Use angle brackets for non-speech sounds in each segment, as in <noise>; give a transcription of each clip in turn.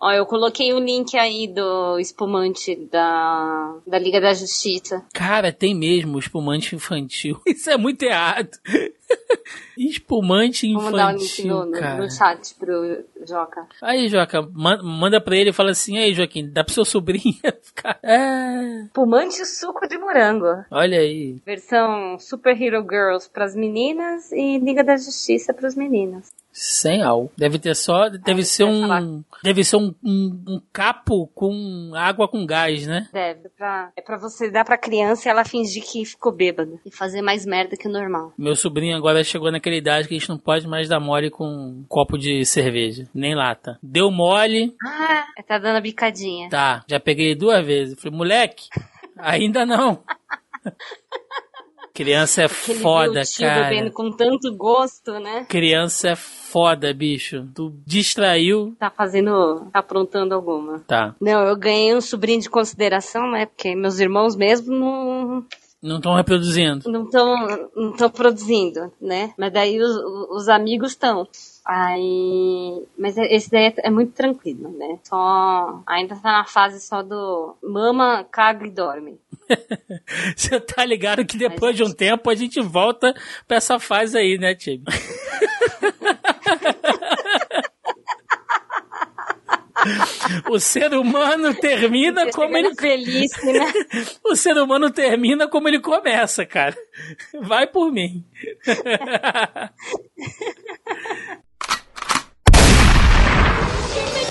Ó, eu coloquei o link aí do espumante da, da Liga da Justiça. Cara, tem mesmo espumante infantil. <laughs> Isso é muito errado. <laughs> espumante infantil, Vamos dar o link no, no, no chat pro Joca. Aí, Joca, manda pra ele e fala assim, aí, Joaquim, dá pro seu sobrinho <laughs> ficar... É... Espumante suco de morango. Olha aí. Versão Super Hero Girls pras meninas e Liga da Justiça pros meninos. Sem álcool. Deve ter só. Deve ser um. Deve ser um, um, um, capo com água com gás, né? Deve. Pra, é pra você dar pra criança e ela fingir que ficou bêbada. E fazer mais merda que o normal. Meu sobrinho agora chegou naquela idade que a gente não pode mais dar mole com um copo de cerveja. Nem lata. Deu mole. Ah, tá dando a bicadinha. Tá, já peguei duas vezes. Falei, moleque, ainda não. <laughs> Criança é Aquele foda, cara. bebendo com tanto gosto, né? Criança é foda, bicho. Tu distraiu. Tá fazendo. Tá aprontando alguma. Tá. Não, eu ganhei um sobrinho de consideração, né? Porque meus irmãos mesmo não. Não estão reproduzindo. Não estão não tão produzindo, né? Mas daí os, os amigos estão. Aí, mas é, esse daí é, é, muito tranquilo, né? Só ainda tá na fase só do mama, caga e dorme. <laughs> Você tá ligado que depois mas, de um tempo a gente volta pra essa fase aí, né, Tim? <laughs> O ser humano termina como ele. Feliz, né? <laughs> O ser humano termina como ele começa, cara. Vai por mim.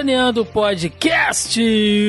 Zoneando Podcast,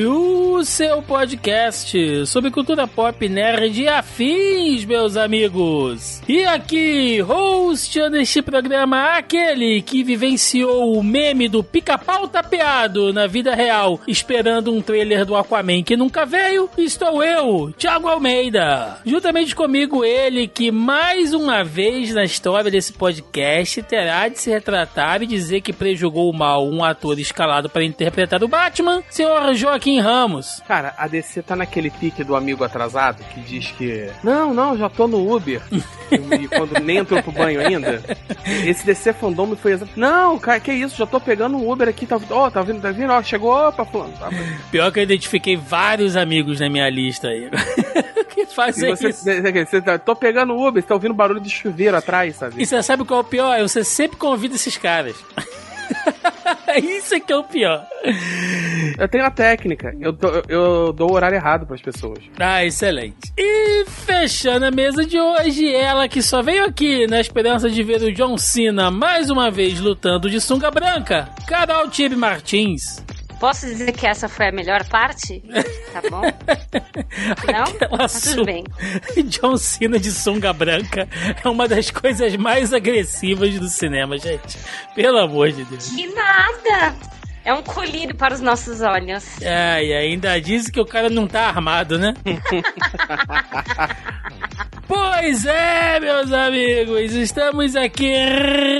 o seu podcast sobre cultura pop, nerd e afins, meus amigos. E aqui, hosteando este programa, aquele que vivenciou o meme do pica-pau tapeado na vida real, esperando um trailer do Aquaman que nunca veio, estou eu, Thiago Almeida. Juntamente comigo, ele que mais uma vez na história desse podcast terá de se retratar e dizer que prejugou mal um ator escalado para interpretar o Batman, senhor Joaquim Ramos. Cara, a DC tá naquele pique do amigo atrasado que diz que não, não, já tô no Uber. <laughs> e quando nem entrou pro banho ainda. Esse DC fandom foi exatamente. Não, cara, que isso, já tô pegando um Uber aqui, tá, ó, oh, tá vindo, tá vindo, ó, chegou, opa, fulano. Tá, Pior que eu identifiquei vários amigos na minha lista aí. <laughs> que fazem você, isso. Você, você tá, tô pegando o Uber, você tá ouvindo barulho de chuveiro atrás, sabe? E você sabe qual é o pior? É você sempre convida esses caras. <laughs> <laughs> Isso é que é o pior. Eu tenho a técnica. Eu, dou, eu dou o horário errado para as pessoas. Ah, excelente. E fechando a mesa de hoje, ela que só veio aqui na esperança de ver o John Cena mais uma vez lutando de sunga branca, Carol Tibe Martins. Posso dizer que essa foi a melhor parte? Tá bom? <laughs> Não? Aquela tá tudo bem. <laughs> John Cena de sunga branca é uma das coisas mais agressivas do cinema, gente. Pelo amor de Deus. Que nada! É um colírio para os nossos olhos. É, e ainda diz que o cara não tá armado, né? <laughs> Pois é, meus amigos, estamos aqui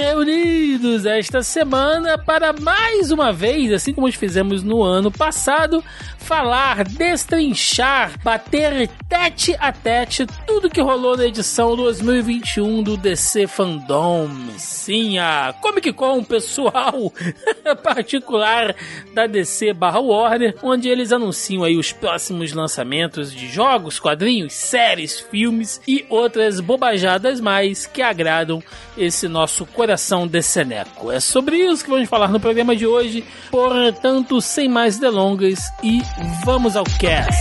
reunidos esta semana para mais uma vez, assim como fizemos no ano passado, falar, destrinchar, bater tete a tete tudo que rolou na edição 2021 do DC Fandom. Sim, a Comic Con pessoal <laughs> particular da DC barra Warner, onde eles anunciam aí os próximos lançamentos de jogos, quadrinhos, séries, filmes e outras bobajadas mais que agradam esse nosso coração deceneco. É sobre isso que vamos falar no programa de hoje, portanto, sem mais delongas e vamos ao cast.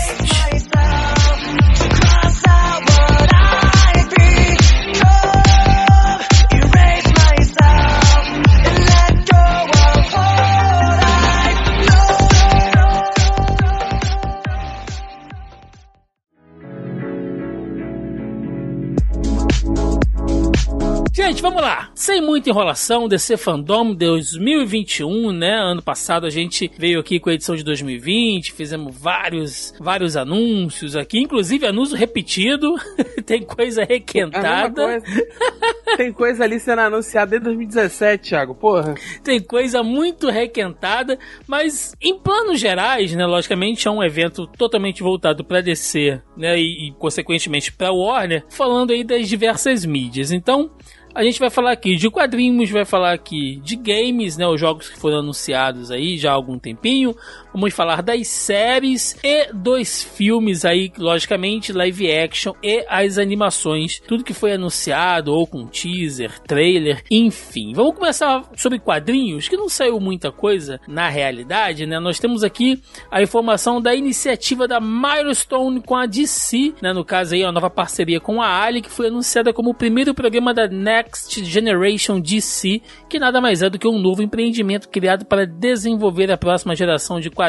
Gente, vamos lá. Sem muita enrolação, DC Fandom 2021, né? Ano passado a gente veio aqui com a edição de 2020, fizemos vários, vários anúncios aqui, inclusive anúncio repetido. <laughs> Tem coisa requentada. Coisa. Tem coisa ali sendo anunciada desde 2017, Thiago, porra. Tem coisa muito requentada, mas em planos gerais, né? Logicamente é um evento totalmente voltado para DC, né? E, e consequentemente para Warner, falando aí das diversas mídias. Então, a gente vai falar aqui de quadrinhos, vai falar aqui de games, né? Os jogos que foram anunciados aí já há algum tempinho. Vamos falar das séries e dos filmes aí, logicamente, live action e as animações. Tudo que foi anunciado, ou com teaser, trailer, enfim. Vamos começar sobre quadrinhos, que não saiu muita coisa na realidade, né? Nós temos aqui a informação da iniciativa da Milestone com a DC, né? No caso aí, a nova parceria com a Ali, que foi anunciada como o primeiro programa da Next Generation DC, que nada mais é do que um novo empreendimento criado para desenvolver a próxima geração de quadrinhos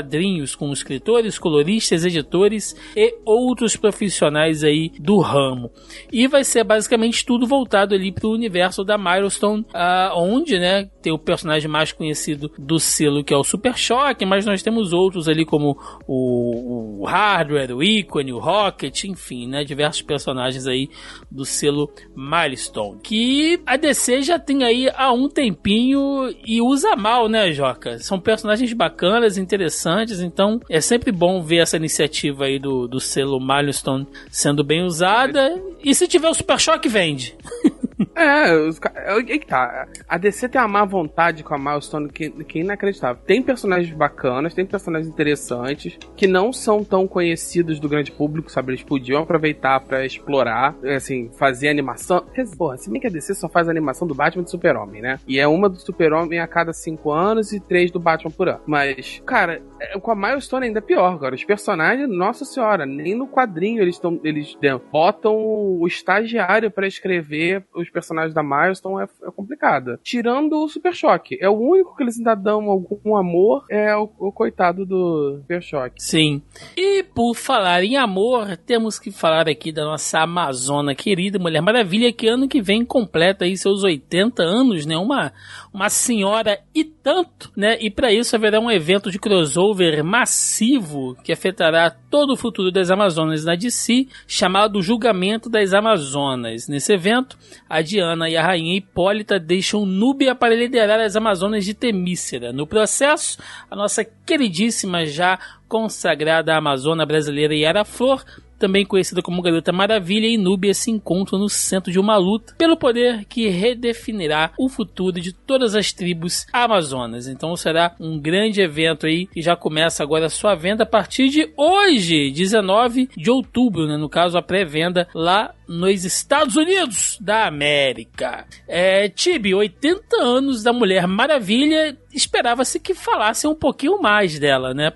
com escritores, coloristas, editores e outros profissionais aí do ramo. E vai ser basicamente tudo voltado ali para o universo da Milestone, uh, onde, né, tem o personagem mais conhecido do selo que é o Super Choque, mas nós temos outros ali como o, o Hardware, o Icone, o Rocket, enfim, né, diversos personagens aí do selo Milestone. Que a DC já tem aí há um tempinho e usa mal, né, Joca? São personagens bacanas, interessantes, então é sempre bom ver essa iniciativa aí do, do selo Milestone sendo bem usada. E se tiver o Super Choque, vende. <laughs> É, os, é, tá. A DC tem uma má vontade com a Milestone que, que é inacreditável. Tem personagens bacanas, tem personagens interessantes que não são tão conhecidos do grande público, sabe? Eles podiam aproveitar para explorar, assim, fazer animação. Porra, se bem que a DC só faz animação do Batman e do Super-Homem, né? E é uma do Super-Homem a cada cinco anos e três do Batman por ano. Mas, cara, é, com a Milestone ainda é pior, cara. Os personagens, nossa senhora, nem no quadrinho eles estão. Eles botam o estagiário para escrever os personagens da Milestone é, é complicada. Tirando o Super Choque. É o único que eles ainda dão algum amor, é o, o coitado do Super Choque. Sim. E por falar em amor, temos que falar aqui da nossa Amazona querida, Mulher Maravilha, que ano que vem completa aí seus 80 anos, né? Uma, uma senhora e tanto, né? E para isso haverá um evento de crossover massivo que afetará todo o futuro das Amazonas na DC, chamado Julgamento das Amazonas. Nesse evento, a Diana e a rainha Hipólita deixam Núbia para liderar as Amazonas de Temícera. No processo, a nossa queridíssima já consagrada Amazona brasileira Yara Flor também conhecida como Garota Maravilha, e Núbia se encontram no centro de uma luta pelo poder que redefinirá o futuro de todas as tribos amazonas. Então será um grande evento aí que já começa agora a sua venda a partir de hoje, 19 de outubro, né? no caso a pré-venda lá nos Estados Unidos da América. É, Tibi, 80 anos da Mulher Maravilha, esperava-se que falasse um pouquinho mais dela, né?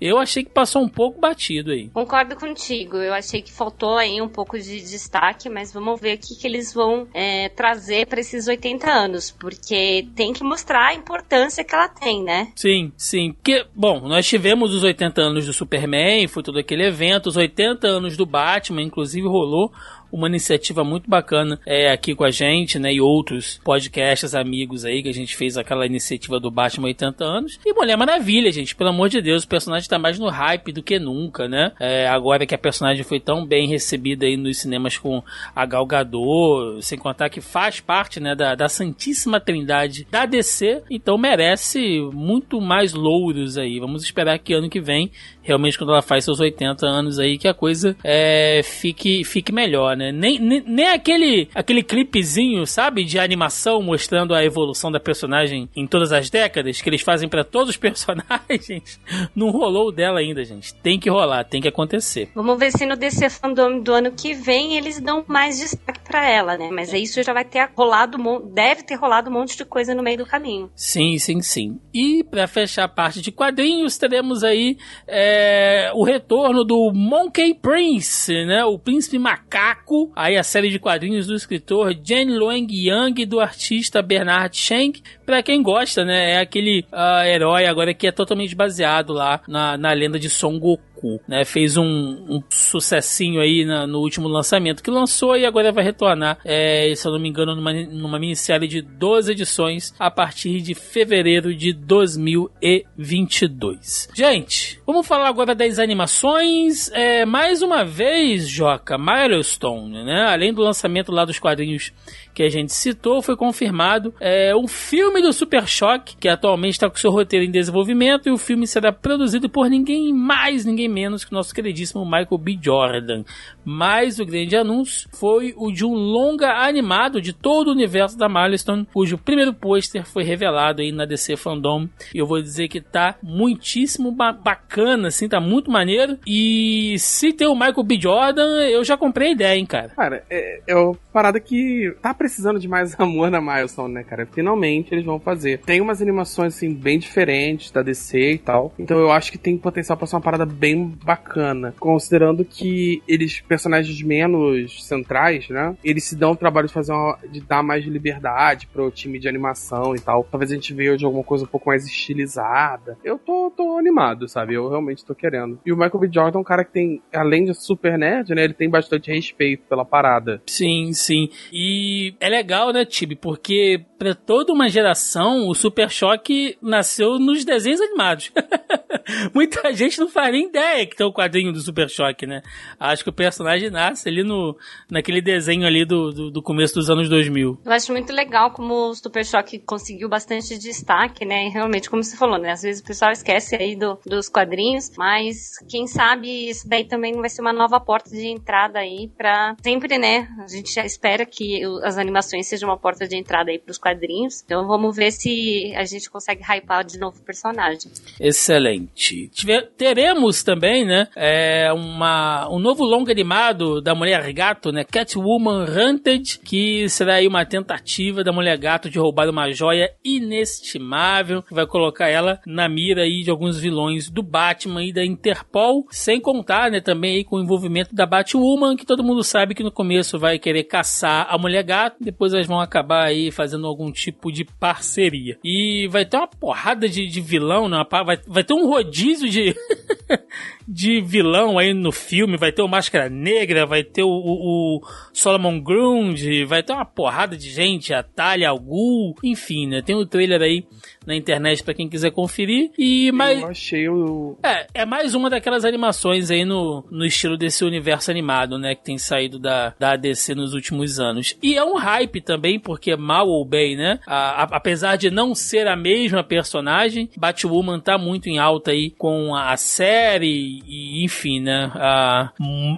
Eu achei que passou um pouco batido aí. Concordo contigo, eu achei que faltou aí um pouco de destaque, mas vamos ver o que, que eles vão é, trazer para esses 80 anos, porque tem que mostrar a importância que ela tem, né? Sim, sim. Porque, bom, nós tivemos os 80 anos do Superman, foi todo aquele evento, os 80 anos do Batman, inclusive rolou uma iniciativa muito bacana é, aqui com a gente, né? E outros podcasts amigos aí que a gente fez aquela iniciativa do Batman 80 anos. E Mulher Maravilha, gente, pelo amor de Deus, o personagem tá mais no hype do que nunca, né? É, agora que a personagem foi tão bem recebida aí nos cinemas com a Gal Gadot, sem contar que faz parte, né, da, da Santíssima Trindade da DC, então merece muito mais louros aí. Vamos esperar que ano que vem realmente quando ela faz seus 80 anos aí, que a coisa é, fique, fique melhor, né? Nem, nem, nem, aquele, aquele clipezinho, sabe, de animação mostrando a evolução da personagem em todas as décadas, que eles fazem para todos os <laughs> personagens, não rolou dela ainda, gente. Tem que rolar, tem que acontecer. Vamos ver se no DC Fandom do ano que vem eles dão mais destaque para ela, né? Mas isso já vai ter rolado, deve ter rolado um monte de coisa no meio do caminho. Sim, sim, sim. E para fechar a parte de quadrinhos, teremos aí. É, é o retorno do Monkey Prince, né? O príncipe macaco. Aí a série de quadrinhos do escritor Jen Luang Yang e do artista Bernard Schenck. Pra quem gosta, né? É aquele uh, herói agora que é totalmente baseado lá na, na lenda de Son. Goku, né? Fez um, um sucessinho aí na, no último lançamento que lançou e agora vai retornar, é, se eu não me engano, numa, numa minissérie de 12 edições a partir de fevereiro de 2022. Gente, vamos falar agora das animações. É, mais uma vez, Joca, Milestone, né? Além do lançamento lá dos quadrinhos que a gente citou, foi confirmado é, um filme do Super Choque, que atualmente está com seu roteiro em desenvolvimento, e o filme será produzido por ninguém mais, ninguém menos que o nosso queridíssimo Michael B. Jordan. Mas o grande anúncio foi o de um longa animado de todo o universo da Milestone, cujo primeiro pôster foi revelado aí na DC Fandom. E eu vou dizer que tá muitíssimo ba bacana, assim, tá muito maneiro. E se tem o Michael B. Jordan, eu já comprei a ideia, hein, cara. Cara, é, é uma parada que tá precisando de mais <laughs> amor na Milestone, né, cara? Finalmente eles vão fazer. Tem umas animações, assim, bem diferentes da DC e tal. Então eu acho que tem potencial pra ser uma parada bem bacana. Considerando que eles, personagens menos centrais, né? Eles se dão o trabalho de fazer uma, de dar mais liberdade pro time de animação e tal. Talvez a gente veja alguma coisa um pouco mais estilizada. Eu tô, tô animado, sabe? Eu realmente tô querendo. E o Michael B. Jordan é um cara que tem, além de super nerd, né? Ele tem bastante respeito pela parada. Sim, sim. E é legal, né, Tibi? Porque para toda uma geração, o Super Choque nasceu nos desenhos animados. <laughs> Muita gente não faz nem ideia que tem o quadrinho do Super Choque, né? Acho que o personagem nasce ali no, naquele desenho ali do, do, do começo dos anos 2000. Eu acho muito legal como o Super Choque conseguiu bastante destaque, né? E realmente, como você falou, né? Às vezes o pessoal esquece aí do, dos quadrinhos, mas quem sabe isso daí também vai ser uma nova porta de entrada aí para sempre, né? A gente já espera que as animações sejam uma porta de entrada aí para os quadrinhos. Então vamos ver se a gente consegue hypar de novo o personagem. Excelente. Tiver, teremos também, né, é, uma, um novo longo animado da Mulher Gato, né, Catwoman Hunted, que será aí uma tentativa da Mulher Gato de roubar uma joia inestimável, que vai colocar ela na mira aí de alguns vilões do Batman e da Interpol, sem contar, né, também aí com o envolvimento da Batwoman, que todo mundo sabe que no começo vai querer caçar a Mulher Gato, depois elas vão acabar aí fazendo algum tipo de parceria. E vai ter uma porrada de, de vilão, né? vai, vai ter um rodízio de, <laughs> de vilão aí no filme. Vai ter o Máscara Negra, vai ter o, o, o Solomon Grundy, vai ter uma porrada de gente, a Talia enfim, né? Tem o um trailer aí na internet para quem quiser conferir. E mais. Eu achei o. É, é mais uma daquelas animações aí no, no estilo desse universo animado, né? Que tem saído da, da ADC nos últimos anos. E é um hype também, porque mal ou bem, né? A, a, apesar de não ser a mesma personagem, Batwoman tá muito em alta aí com a série e, enfim, né? A,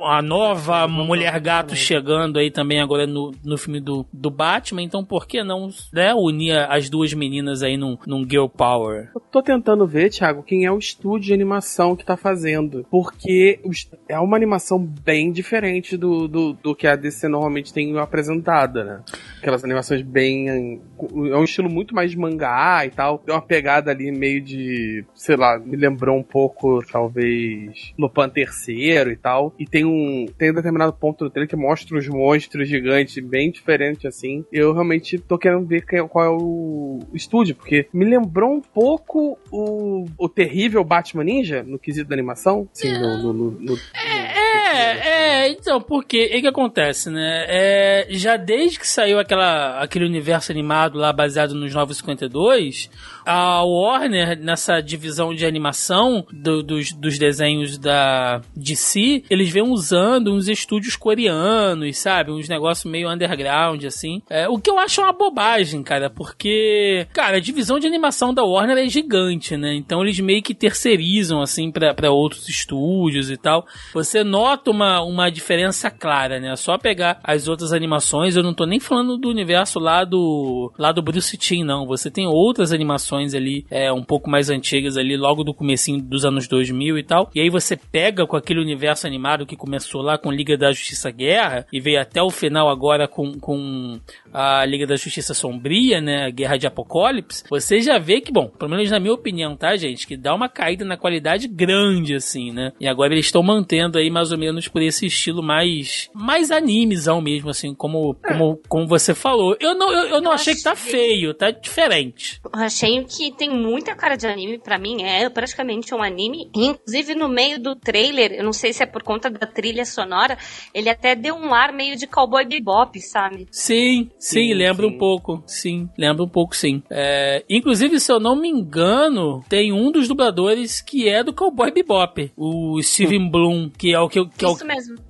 a nova Mulher Gato chegando aí também agora no, no filme do, do Batman. Então, por que não né, unir as duas meninas aí num, num Girl Power? Eu tô tentando ver, Thiago, quem é o estúdio de animação que tá fazendo. Porque é uma animação bem diferente do, do, do que a DC normalmente tem apresentada, né? Aquelas animações bem. É um estilo muito mais mangá e tal. Tem uma pegada ali meio de. Sei lá, me lembrou um pouco, talvez, Lupin terceiro e tal. E tem um. Tem um determinado ponto do trailer que mostra os monstros gigantes bem diferentes assim. Eu realmente tô querendo ver qual é o estúdio, porque me lembrou um pouco o, o terrível Batman Ninja no quesito da animação. Sim, no, no, no, no é, é, então, porque o que acontece, né? É, já desde que saiu aquela, aquele universo animado lá baseado nos 952, a Warner, nessa divisão de animação do, dos, dos desenhos da DC, eles vêm usando uns estúdios coreanos, sabe? Uns negócios meio underground, assim. É, o que eu acho uma bobagem, cara, porque, cara, a divisão de animação da Warner é gigante, né? Então eles meio que terceirizam, assim, para outros estúdios e tal. Você nota nota uma, uma diferença clara, né? É só pegar as outras animações, eu não tô nem falando do universo lá do lá do Bruce Timm, não. Você tem outras animações ali, é, um pouco mais antigas ali, logo do comecinho dos anos 2000 e tal. E aí você pega com aquele universo animado que começou lá com Liga da Justiça Guerra e veio até o final agora com, com a Liga da Justiça Sombria, né? Guerra de Apocalipse. Você já vê que, bom, pelo menos na minha opinião, tá, gente? Que dá uma caída na qualidade grande, assim, né? E agora eles estão mantendo aí mais ou menos por esse estilo mais mais animezão mesmo, assim, como, como, como você falou. Eu não, eu, eu não eu achei que tá feio, tá diferente. Eu achei que tem muita cara de anime, para mim é praticamente um anime. Inclusive no meio do trailer, eu não sei se é por conta da trilha sonora, ele até deu um ar meio de cowboy bebop, sabe? Sim, sim, sim lembra sim. um pouco. Sim, lembra um pouco, sim. É, inclusive, se eu não me engano, tem um dos dubladores que é do cowboy bebop, o Steven Bloom, que é o que, que, é o,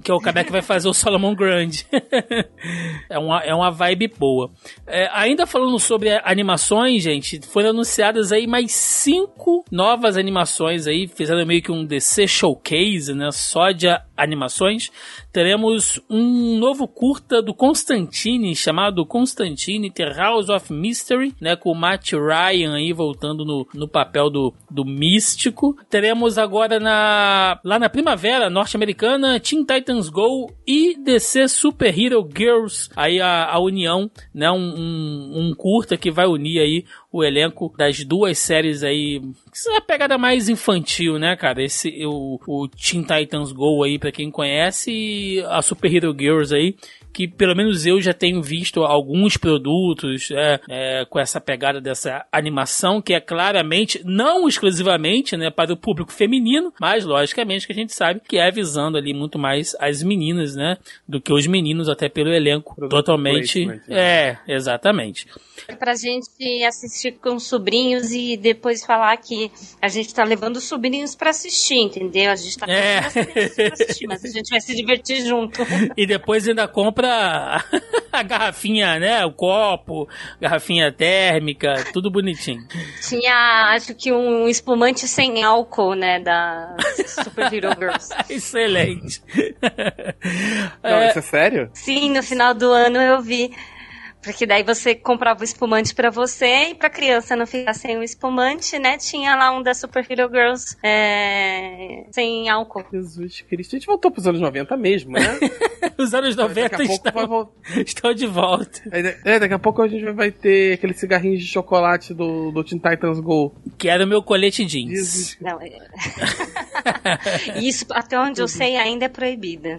que é o cara que vai fazer o Solomon Grande. <laughs> é, uma, é uma vibe boa. É, ainda falando sobre animações, gente, foram anunciadas aí mais cinco novas animações aí, fizeram meio que um DC Showcase, né, só de animações. Teremos um novo curta do Constantine, chamado Constantine The House of Mystery, né, com o Matt Ryan aí voltando no, no papel do, do místico. Teremos agora na lá na primavera norte-americana Teen Titans Go e DC Super Hero Girls, aí a, a união, né, um, um, um curta que vai unir aí o elenco das duas séries aí. Que é a pegada mais infantil, né, cara? Esse, o, o Teen Titans Go aí, pra quem conhece, e a Super Hero Girls aí que pelo menos eu já tenho visto alguns produtos é, é, com essa pegada dessa animação que é claramente, não exclusivamente, né, para o público feminino, mas logicamente que a gente sabe que é visando ali muito mais as meninas, né, do que os meninos, até pelo elenco totalmente. Né? É, exatamente. Pra gente assistir com sobrinhos e depois falar que a gente tá levando sobrinhos para assistir, entendeu? A gente tá é. pra assistir, mas a gente vai se divertir junto. E depois ainda compra compra <laughs> a garrafinha, né? O copo, garrafinha térmica, tudo bonitinho. Tinha, acho que um espumante sem álcool, né? Da Super Hero Girls. <laughs> Excelente. Não, é... isso é sério? Sim, no final do ano eu vi. Porque daí você comprava o espumante para você e pra criança não ficar sem o espumante, né? Tinha lá um da Super Hero Girls é, sem álcool. Jesus Cristo. A gente voltou pros anos 90 mesmo, né? <laughs> Os anos 90 estão, <laughs> estão de volta. É, daqui a pouco a gente vai ter aquele cigarrinho de chocolate do, do Teen Titans Go. Que era o meu colete jeans. Jesus. Não, é... <laughs> Isso, até onde eu sei, ainda é proibida.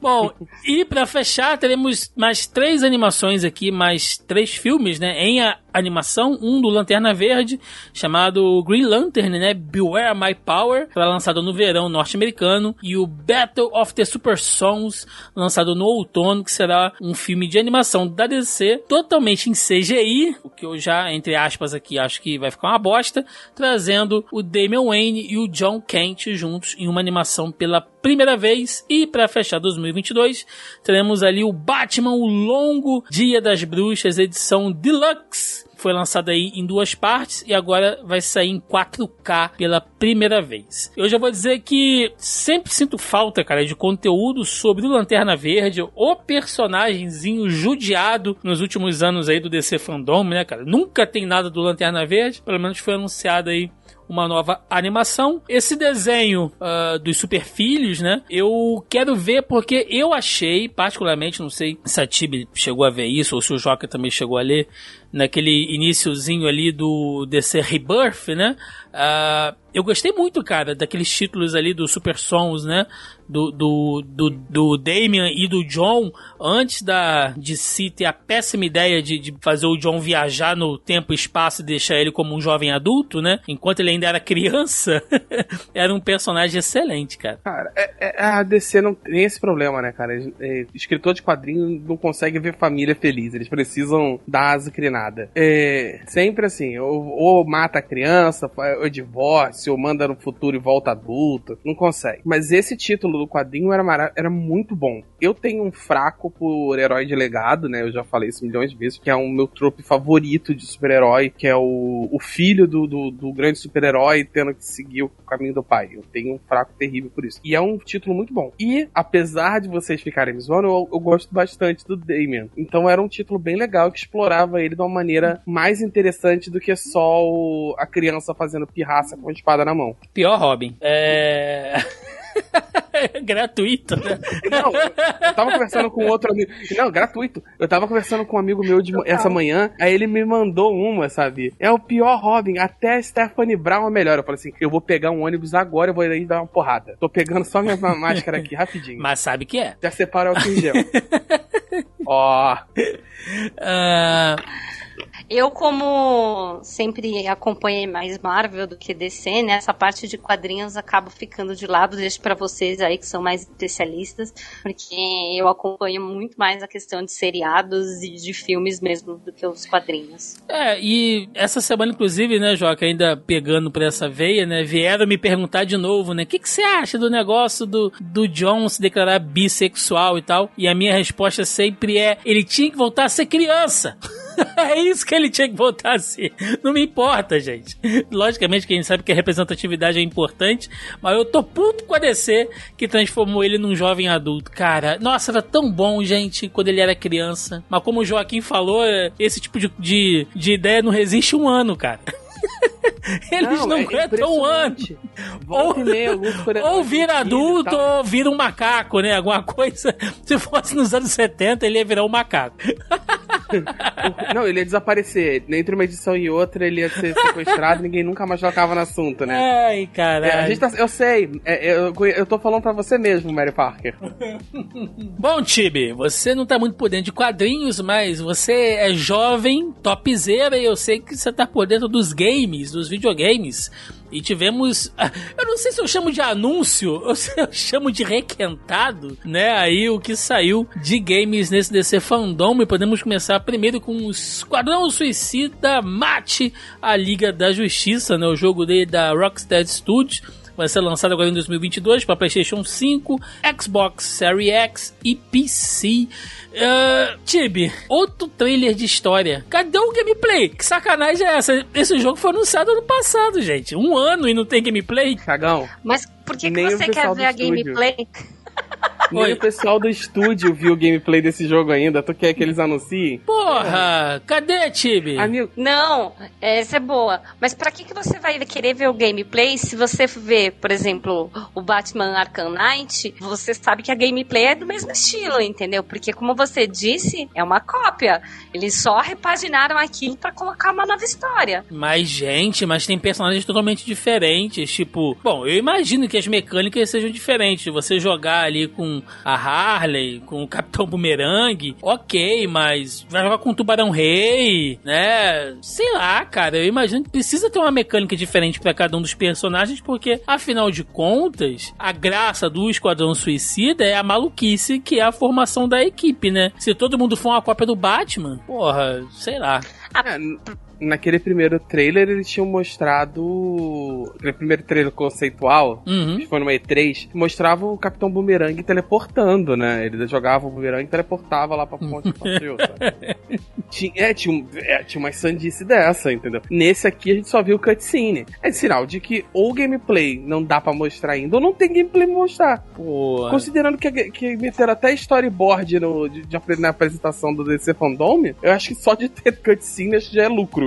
Bom, e para fechar, teremos mais três animações aqui aqui mais três filmes, né, em animação, um do Lanterna Verde, chamado Green Lantern, né, Beware My Power, foi lançado no verão norte-americano, e o Battle of the Super Sons, lançado no outono, que será um filme de animação da DC, totalmente em CGI, o que eu já, entre aspas aqui, acho que vai ficar uma bosta, trazendo o Damian Wayne e o John Kent juntos em uma animação pela primeira vez. E para fechar 2022, teremos ali o Batman, o Longo Dia das Bruxas, edição Deluxe. Foi lançado aí em duas partes e agora vai sair em 4K pela primeira vez. Eu já vou dizer que sempre sinto falta, cara, de conteúdo sobre o Lanterna Verde, o personagemzinho judiado nos últimos anos aí do DC Fandom, né, cara? Nunca tem nada do Lanterna Verde, pelo menos foi anunciado aí uma nova animação. Esse desenho uh, dos Super Filhos, né? Eu quero ver porque eu achei, particularmente, não sei se a Tibi chegou a ver isso ou se o Joca também chegou a ler, naquele iníciozinho ali do DC Rebirth, né? Uh, eu gostei muito, cara, daqueles títulos ali do Super Sons, né? Do, do, do, do Damian e do John, antes da de si ter a péssima ideia de, de fazer o John viajar no tempo e espaço e deixar ele como um jovem adulto, né? Enquanto ele ainda era <laughs> criança, era um personagem excelente, cara. Cara, é, é, a DC não tem esse problema, né, cara? É, escritor de quadrinho não consegue ver família feliz, eles precisam dar asa crinada. É, sempre assim, ou, ou mata a criança, ou divórcio, ou manda no futuro e volta adulto. Não consegue. Mas esse título do quadrinho era, era muito bom. Eu tenho um fraco por herói de legado, né? Eu já falei isso milhões de vezes, que é o um meu trope favorito de super-herói, que é o, o filho do, do, do grande super-herói tendo que seguir o caminho do pai. Eu tenho um fraco terrível por isso. E é um título muito bom. E, apesar de vocês ficarem me zoando, eu, eu gosto bastante do Damien. Então era um título bem legal que explorava ele de uma maneira mais interessante do que só o, a criança fazendo pirraça com a espada na mão. Pior Robin. É. <laughs> gratuito, né? Não, eu tava conversando com outro amigo. Não, gratuito. Eu tava conversando com um amigo meu de, essa manhã, aí ele me mandou uma, sabe? É o pior Robin, até a Stephanie Brown é melhor. Eu falei assim: eu vou pegar um ônibus agora, eu vou ir dar uma porrada. Tô pegando só minha <laughs> máscara aqui rapidinho. Mas sabe que é. Já separa o gel. <laughs> Ó. oh. uh... Eu, como sempre acompanhei mais Marvel do que DC, né? Essa parte de quadrinhos acabo ficando de lado, deixo para vocês aí que são mais especialistas, porque eu acompanho muito mais a questão de seriados e de filmes mesmo do que os quadrinhos. É, e essa semana, inclusive, né, Joca, ainda pegando por essa veia, né, vieram me perguntar de novo, né, o que, que você acha do negócio do, do John se declarar bissexual e tal? E a minha resposta sempre é, ele tinha que voltar a ser criança. <laughs> <laughs> é isso que ele tinha que voltar a ser. Não me importa, gente. Logicamente que a gente sabe que a representatividade é importante, mas eu tô puto com a DC que transformou ele num jovem adulto. Cara, nossa, era tão bom, gente, quando ele era criança. Mas como o Joaquim falou, esse tipo de, de, de ideia não resiste um ano, cara. <laughs> Eles não, não é aguentam um ano. Ou, <laughs> ou vira adulto ou vira um macaco, né? Alguma coisa. Se fosse nos anos 70, ele ia virar um macaco. <laughs> não, ele ia desaparecer. Entre uma edição e outra, ele ia ser sequestrado e ninguém nunca mais tocava no assunto, né? Ai, caralho. É, tá, eu sei. É, eu, eu tô falando pra você mesmo, Mary Parker. <laughs> Bom, Tibi, você não tá muito por dentro de quadrinhos, mas você é jovem, topzera, e eu sei que você tá por dentro dos games, dos videogames. E tivemos. <laughs> Eu não sei se eu chamo de anúncio ou se eu chamo de requentado, né? Aí o que saiu de games nesse DC Fandom. E podemos começar primeiro com o Esquadrão Suicida Mate a Liga da Justiça, né? O jogo dele da Rocksteady Studios vai ser lançado agora em 2022 para PlayStation 5, Xbox Series X e PC. Uh, Tibi, outro trailer de história. Cadê o gameplay? Que sacanagem é essa? Esse jogo foi anunciado ano passado, gente. Um ano e não tem gameplay? Cagão. Mas por que, que você quer ver a gameplay? Nem o pessoal do estúdio viu o gameplay desse jogo ainda. Tu quer que eles anunciem? Porra! Cadê, Tibi? Não, essa é boa. Mas pra que, que você vai querer ver o gameplay se você vê, por exemplo, o Batman Arkham Knight? Você sabe que a gameplay é do mesmo estilo, entendeu? Porque, como você disse, é uma cópia. Eles só repaginaram aquilo para colocar uma nova história. Mas, gente, mas tem personagens totalmente diferentes. Tipo, bom, eu imagino que as mecânicas sejam diferentes. Você jogar ali com a Harley, com o Capitão Boomerang, ok, mas vai jogar com o Tubarão Rei, né? Sei lá, cara, eu imagino que precisa ter uma mecânica diferente para cada um dos personagens, porque afinal de contas, a graça do Esquadrão Suicida é a maluquice que é a formação da equipe, né? Se todo mundo for uma cópia do Batman, porra, sei lá. É, naquele primeiro trailer eles tinham mostrado. Aquele primeiro trailer conceitual, uhum. que foi numa E3, mostrava o Capitão Boomerang teleportando, né? Ele jogava o Boomerang e teleportava lá pra ponte <laughs> tinha, é, tinha, um, é, tinha uma sandice dessa, entendeu? Nesse aqui a gente só viu cutscene. É sinal de que ou gameplay não dá pra mostrar ainda, ou não tem gameplay pra mostrar. Pô. Considerando que, que meteram até storyboard no, de, de, na apresentação do DC Fandom, eu acho que só de ter cutscene já é lucro.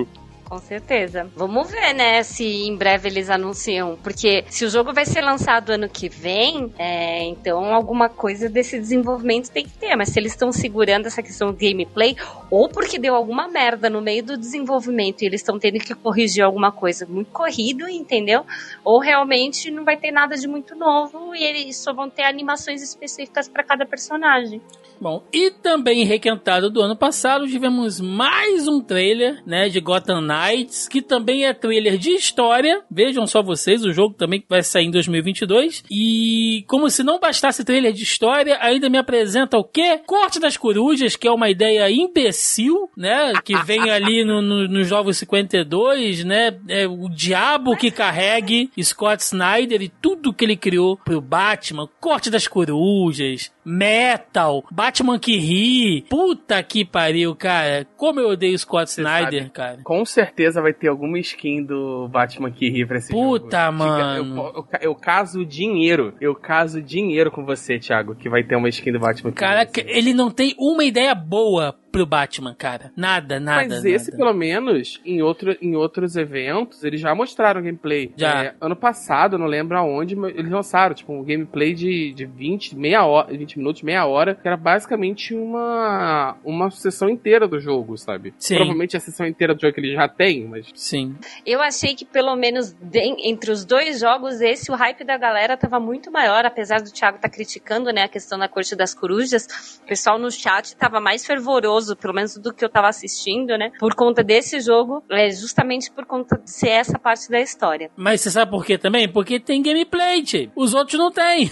Com certeza. Vamos ver, né, se em breve eles anunciam. Porque se o jogo vai ser lançado ano que vem, é, então alguma coisa desse desenvolvimento tem que ter. Mas se eles estão segurando essa questão do gameplay, ou porque deu alguma merda no meio do desenvolvimento e eles estão tendo que corrigir alguma coisa muito corrido, entendeu? Ou realmente não vai ter nada de muito novo e eles só vão ter animações específicas para cada personagem. Bom, e também requentado do ano passado, tivemos mais um trailer, né, de Gotham Knights, que também é trailer de história. Vejam só vocês, o jogo também vai sair em 2022. E como se não bastasse trailer de história, ainda me apresenta o quê? Corte das Corujas, que é uma ideia imbecil, né, que vem <laughs> ali no, no, no Jogos 52, né, é o diabo que carregue Scott Snyder e tudo que ele criou pro Batman, Corte das Corujas, Metal, Batman que ri. Puta que pariu, cara. Como eu odeio Scott Você Snyder, sabe, cara. Com certeza vai ter alguma skin do Batman que ri pra esse Puta, jogo. mano. Eu, eu, eu, caso dinheiro. Eu caso dinheiro com você, Thiago, que vai ter uma skin do Batman que Cara, ele não tem uma ideia boa pro Batman, cara. Nada, nada. Mas esse, nada. pelo menos, em, outro, em outros eventos, eles já mostraram gameplay. Já. É, ano passado, não lembro aonde, mas eles lançaram, tipo, um gameplay de, de 20, meia hora, 20 minutos, meia hora, que era basicamente uma, uma sessão inteira do jogo, sabe? Sim. Provavelmente a sessão inteira do jogo que ele já tem, mas. Sim. Eu achei que pelo menos de, entre os dois jogos, esse o hype da galera tava muito maior, apesar do Thiago estar tá criticando, né, a questão da Corte das Corujas. O pessoal no chat tava mais fervoroso pelo menos do que eu tava assistindo, né? Por conta desse jogo, é justamente por conta de ser essa parte da história. Mas você sabe por quê também? Porque tem gameplay, tchê. Os outros não tem.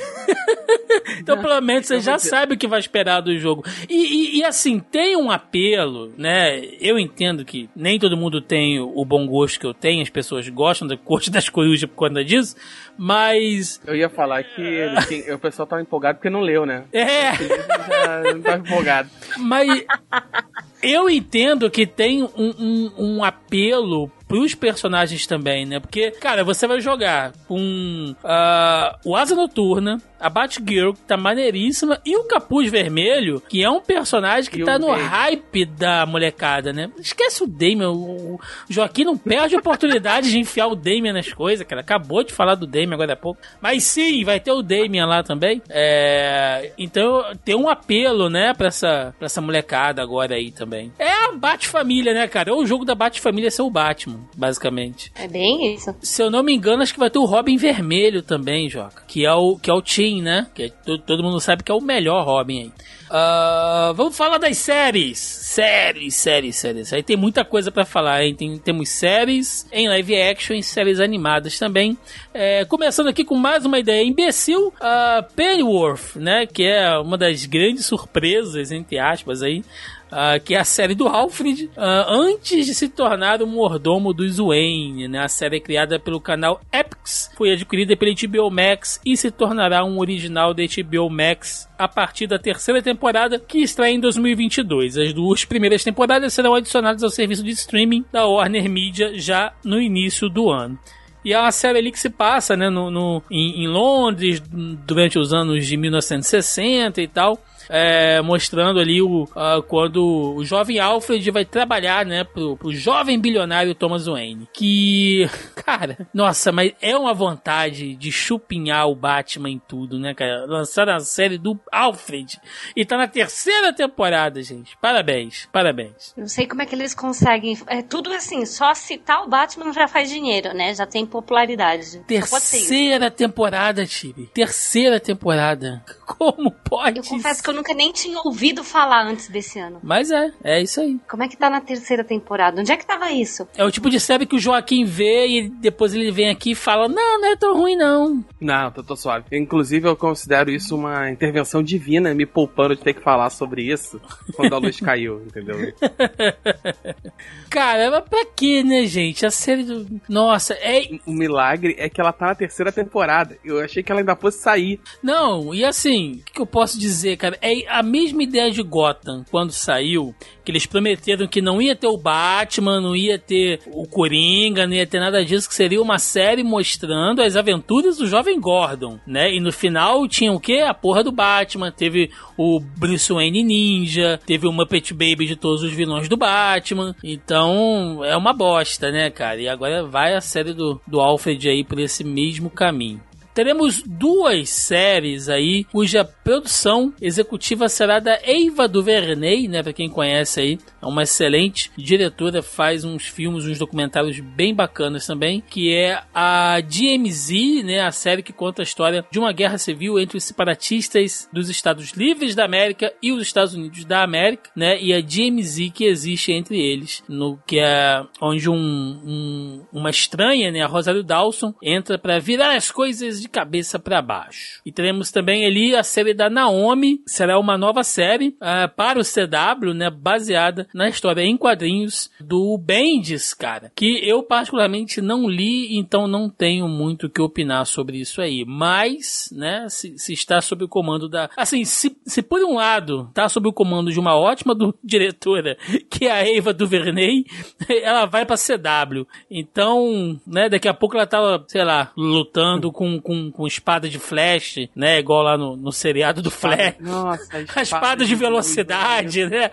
<laughs> então, pelo menos, você já sabe o que vai esperar do jogo. E, e, e, assim, tem um apelo, né? Eu entendo que nem todo mundo tem o bom gosto que eu tenho, as pessoas gostam da <laughs> corte das corujas por conta disso, mas. Eu ia falar que, o pessoal tava empolgado porque não leu, né? É! Já não tava empolgado. Mas eu entendo que tem um, um, um apelo pros personagens também, né? Porque, cara, você vai jogar com uh, o Asa Noturna, a Batgirl, que tá maneiríssima, e o Capuz Vermelho, que é um personagem que e tá no hype da molecada, né? Esquece o Damian, o Joaquim não perde a oportunidade de enfiar o Damian nas coisas, cara. Acabou de falar do Damian agora há pouco. Mas sim, vai ter o Damian lá também. É... Então tem um apelo, né, pra essa, pra essa molecada agora aí também. É a Bat-Família, né, cara? É o jogo da Bat-Família ser o Batman basicamente. É bem isso. Se eu não me engano, acho que vai ter o Robin Vermelho também, Joca. Que é o, que é o Tim, né? Que é, todo, todo mundo sabe que é o melhor Robin aí. Uh, vamos falar das séries. Séries, séries, séries. Aí tem muita coisa para falar, hein? Tem, temos séries em live action e séries animadas também. É, começando aqui com mais uma ideia imbecil. Uh, Pennyworth, né? Que é uma das grandes surpresas, entre aspas, aí Uh, que é a série do Alfred, uh, antes de se tornar o mordomo dos Wayne. Né? A série é criada pelo canal Epix, foi adquirida pela HBO Max e se tornará um original da HBO Max a partir da terceira temporada, que estreia em 2022. As duas primeiras temporadas serão adicionadas ao serviço de streaming da Warner Media já no início do ano. E é uma série ali que se passa né, no, no em, em Londres durante os anos de 1960 e tal é, mostrando ali o, uh, quando o jovem Alfred vai trabalhar, né, pro, pro jovem bilionário Thomas Wayne. Que, <laughs> cara, nossa, mas é uma vontade de chupinhar o Batman em tudo, né, cara? Lançar a série do Alfred. E tá na terceira temporada, gente. Parabéns, parabéns. Não sei como é que eles conseguem. É tudo assim, só citar o Batman já faz dinheiro, né? Já tem popularidade. Terceira temporada, Tibi. Terceira temporada. <laughs> Como pode? Eu confesso que eu nunca nem tinha ouvido falar antes desse ano. Mas é, é isso aí. Como é que tá na terceira temporada? Onde é que tava isso? É o tipo de série que o Joaquim vê e depois ele vem aqui e fala: Não, não é tão ruim, não. Não, tô, tô suave. Inclusive, eu considero isso uma intervenção divina, me poupando de ter que falar sobre isso quando a luz <laughs> caiu, entendeu? <laughs> Cara, mas pra quê, né, gente? A série do. Nossa, é. O milagre é que ela tá na terceira temporada. Eu achei que ela ainda fosse sair. Não, e assim, o que, que eu posso dizer, cara? É a mesma ideia de Gotham quando saiu, que eles prometeram que não ia ter o Batman, não ia ter o Coringa, não ia ter nada disso, que seria uma série mostrando as aventuras do jovem Gordon, né? E no final tinha o quê? A porra do Batman, teve o Bruce Wayne Ninja, teve o Muppet Baby de todos os vilões do Batman. Então, é uma bosta, né, cara? E agora vai a série do, do Alfred aí por esse mesmo caminho. Teremos duas séries aí, cuja produção executiva será da Eva DuVernay, né? Pra quem conhece aí, é uma excelente diretora, faz uns filmes, uns documentários bem bacanas também, que é a DMZ, né? A série que conta a história de uma guerra civil entre os separatistas dos Estados Livres da América e os Estados Unidos da América, né? E a DMZ que existe entre eles, no que é onde um, um uma estranha, né? A Rosário Dawson entra para virar as coisas de cabeça para baixo. E teremos também ali a série da Naomi, será uma nova série uh, para o CW, né? Baseada na história em quadrinhos do Bendis, cara. Que eu particularmente não li, então não tenho muito o que opinar sobre isso aí. Mas, né? Se, se está sob o comando da. Assim, se, se por um lado está sob o comando de uma ótima do, <laughs> diretora, que é a Eva Duvernay, <laughs> ela vai pra CW. Então, né? Daqui a pouco ela tava, sei lá, lutando com, com, com espada de flash, né? Igual lá no, no seriado do Flash. Nossa, <laughs> a espada, a espada de velocidade, né?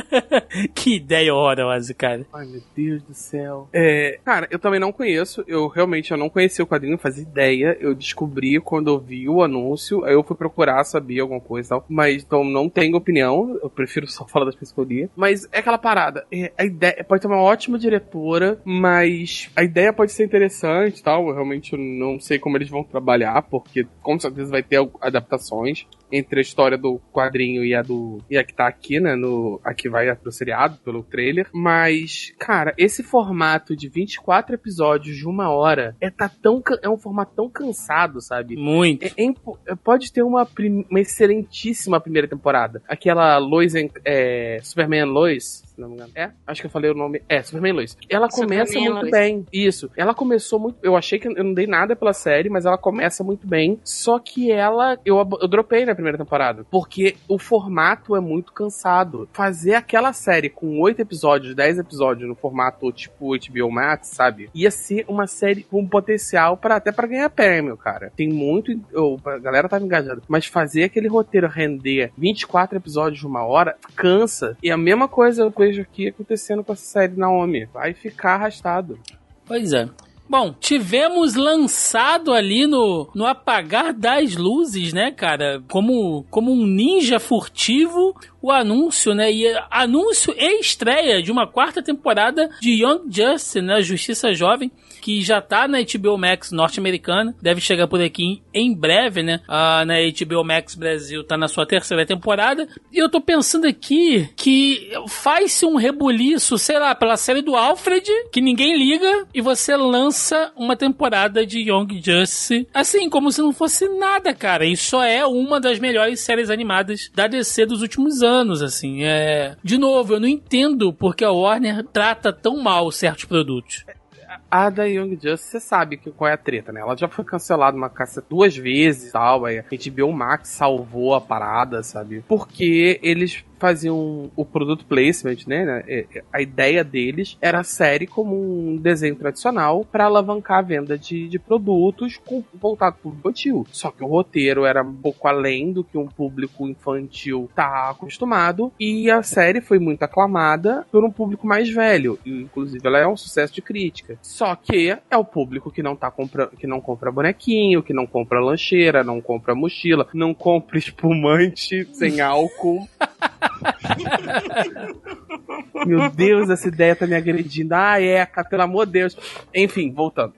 <laughs> que ideia horrorosa, cara. Ai, meu Deus do céu. É, cara, eu também não conheço. Eu realmente eu não conhecia o quadrinho, fazia ideia. Eu descobri quando eu vi o anúncio. Aí eu fui procurar saber alguma coisa e tal. Mas então não tenho opinião. Eu prefiro só <laughs> falar das pessoas que Mas é aquela parada. É, a ideia pode ter uma ótima diretora, mas a ideia pode ser interessante e tal. Eu realmente não sei como eles vão trabalhar, porque com certeza vai ter adaptações entre a história do quadrinho e a do e a que tá aqui, né, no a que vai pro seriado pelo trailer, mas cara, esse formato de 24 episódios de uma hora é tá tão é um formato tão cansado, sabe? Muito. É, é, pode ter uma, uma excelentíssima primeira temporada. Aquela Lois é, Superman Lois, se não me engano. É? Acho que eu falei o nome. É, Superman Lois. Ela começa Superman muito Lois. bem. Isso. Ela começou muito. Eu achei que eu não dei nada pela série, mas ela começa muito bem. Só que ela. Eu, eu dropei na primeira temporada. Porque o formato é muito cansado. Fazer aquela série com oito episódios, dez episódios no formato tipo HBO Max, sabe? Ia ser uma série com potencial para até para ganhar prêmio, cara. Tem muito. Oh, a galera tava engajada. Mas fazer aquele roteiro render 24 episódios de uma hora cansa. E a mesma coisa vejo aqui acontecendo com essa série Naomi. Vai ficar arrastado. Pois é. Bom, tivemos lançado ali no, no apagar das luzes, né, cara? Como, como um ninja furtivo, o anúncio, né? E anúncio e estreia de uma quarta temporada de Young Justice, né? Justiça Jovem que já tá na HBO Max norte-americana, deve chegar por aqui em breve, né? Na HBO Max Brasil tá na sua terceira temporada. E eu tô pensando aqui que faz-se um rebuliço, sei lá, pela série do Alfred, que ninguém liga, e você lança uma temporada de Young Justice, assim, como se não fosse nada, cara. E só é uma das melhores séries animadas da DC dos últimos anos, assim. É... De novo, eu não entendo porque a Warner trata tão mal certos produtos a da Young Justice, você sabe que, qual é a treta, né? Ela já foi cancelada uma caça duas vezes e tal. Aí a HBO Max salvou a parada, sabe? Porque eles faziam o produto placement, né? É, é, a ideia deles era a série como um desenho tradicional para alavancar a venda de, de produtos com, voltado para o infantil. Só que o roteiro era um pouco além do que um público infantil tá acostumado e a série foi muito aclamada por um público mais velho. Inclusive, ela é um sucesso de crítica. Só que é o público que não tá comprando, que não compra bonequinho, que não compra lancheira, não compra mochila, não compra espumante sem álcool. <laughs> <laughs> Meu Deus, essa ideia tá me agredindo. Ah, é, pelo amor de Deus. Enfim, voltando.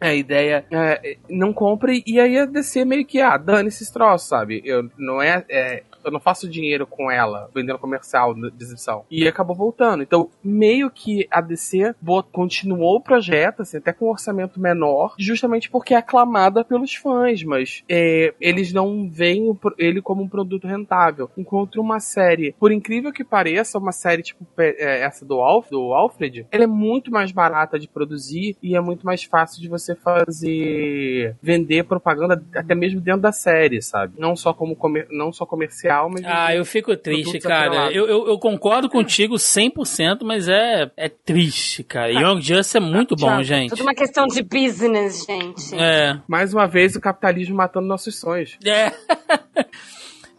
A ideia é, não compre e aí a DC meio que, ah, dane esses troços, sabe? Eu, não é, é eu não faço dinheiro com ela vendendo comercial de exibição. E acabou voltando. Então, meio que a DC continuou o projeto, assim, até com um orçamento menor, justamente porque é aclamada pelos fãs, mas é, eles não veem ele como um produto rentável. Enquanto uma série, por incrível que pareça, uma série tipo é, essa do, Alf, do Alfred, ela é muito mais barata de produzir e é muito mais fácil de você fazer vender propaganda até mesmo dentro da série, sabe? Não só como não só comercial mas. Ah, eu fico triste, cara. Eu, eu, eu, concordo contigo 100%, mas é, é triste, cara. Ah, Young Justice é muito bom, já, gente. Tudo uma questão de business, gente. É. Mais uma vez, o capitalismo matando nossos sonhos. É. <laughs>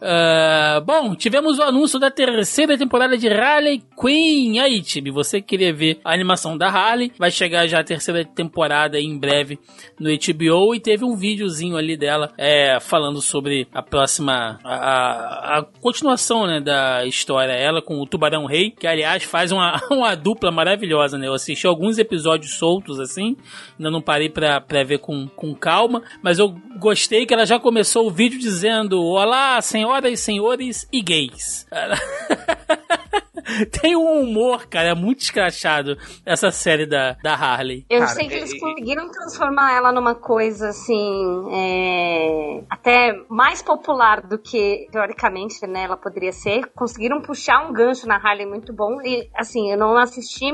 Uh, bom, tivemos o anúncio da terceira temporada de Harley Quinn. Aí, time, você queria ver a animação da Harley? Vai chegar já a terceira temporada em breve no HBO e teve um videozinho ali dela é, falando sobre a próxima, a, a, continuação né, da história. Ela com o Tubarão Rei, que aliás faz uma, <laughs> uma dupla maravilhosa, né? Eu assisti alguns episódios soltos assim, ainda não parei pra, pra ver com, com calma, mas eu gostei que ela já começou o vídeo dizendo: Olá, senhoras senhores e gays. <laughs> <laughs> Tem um humor, cara, é muito escrachado essa série da, da Harley. Eu cara, sei que eles conseguiram transformar ela numa coisa assim. É, até mais popular do que teoricamente né, ela poderia ser. Conseguiram puxar um gancho na Harley muito bom. E assim, eu não assisti,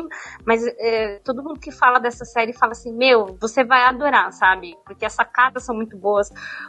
mas é, todo mundo que fala dessa série fala assim: Meu, você vai adorar, sabe? Porque as sacadas são muito boas,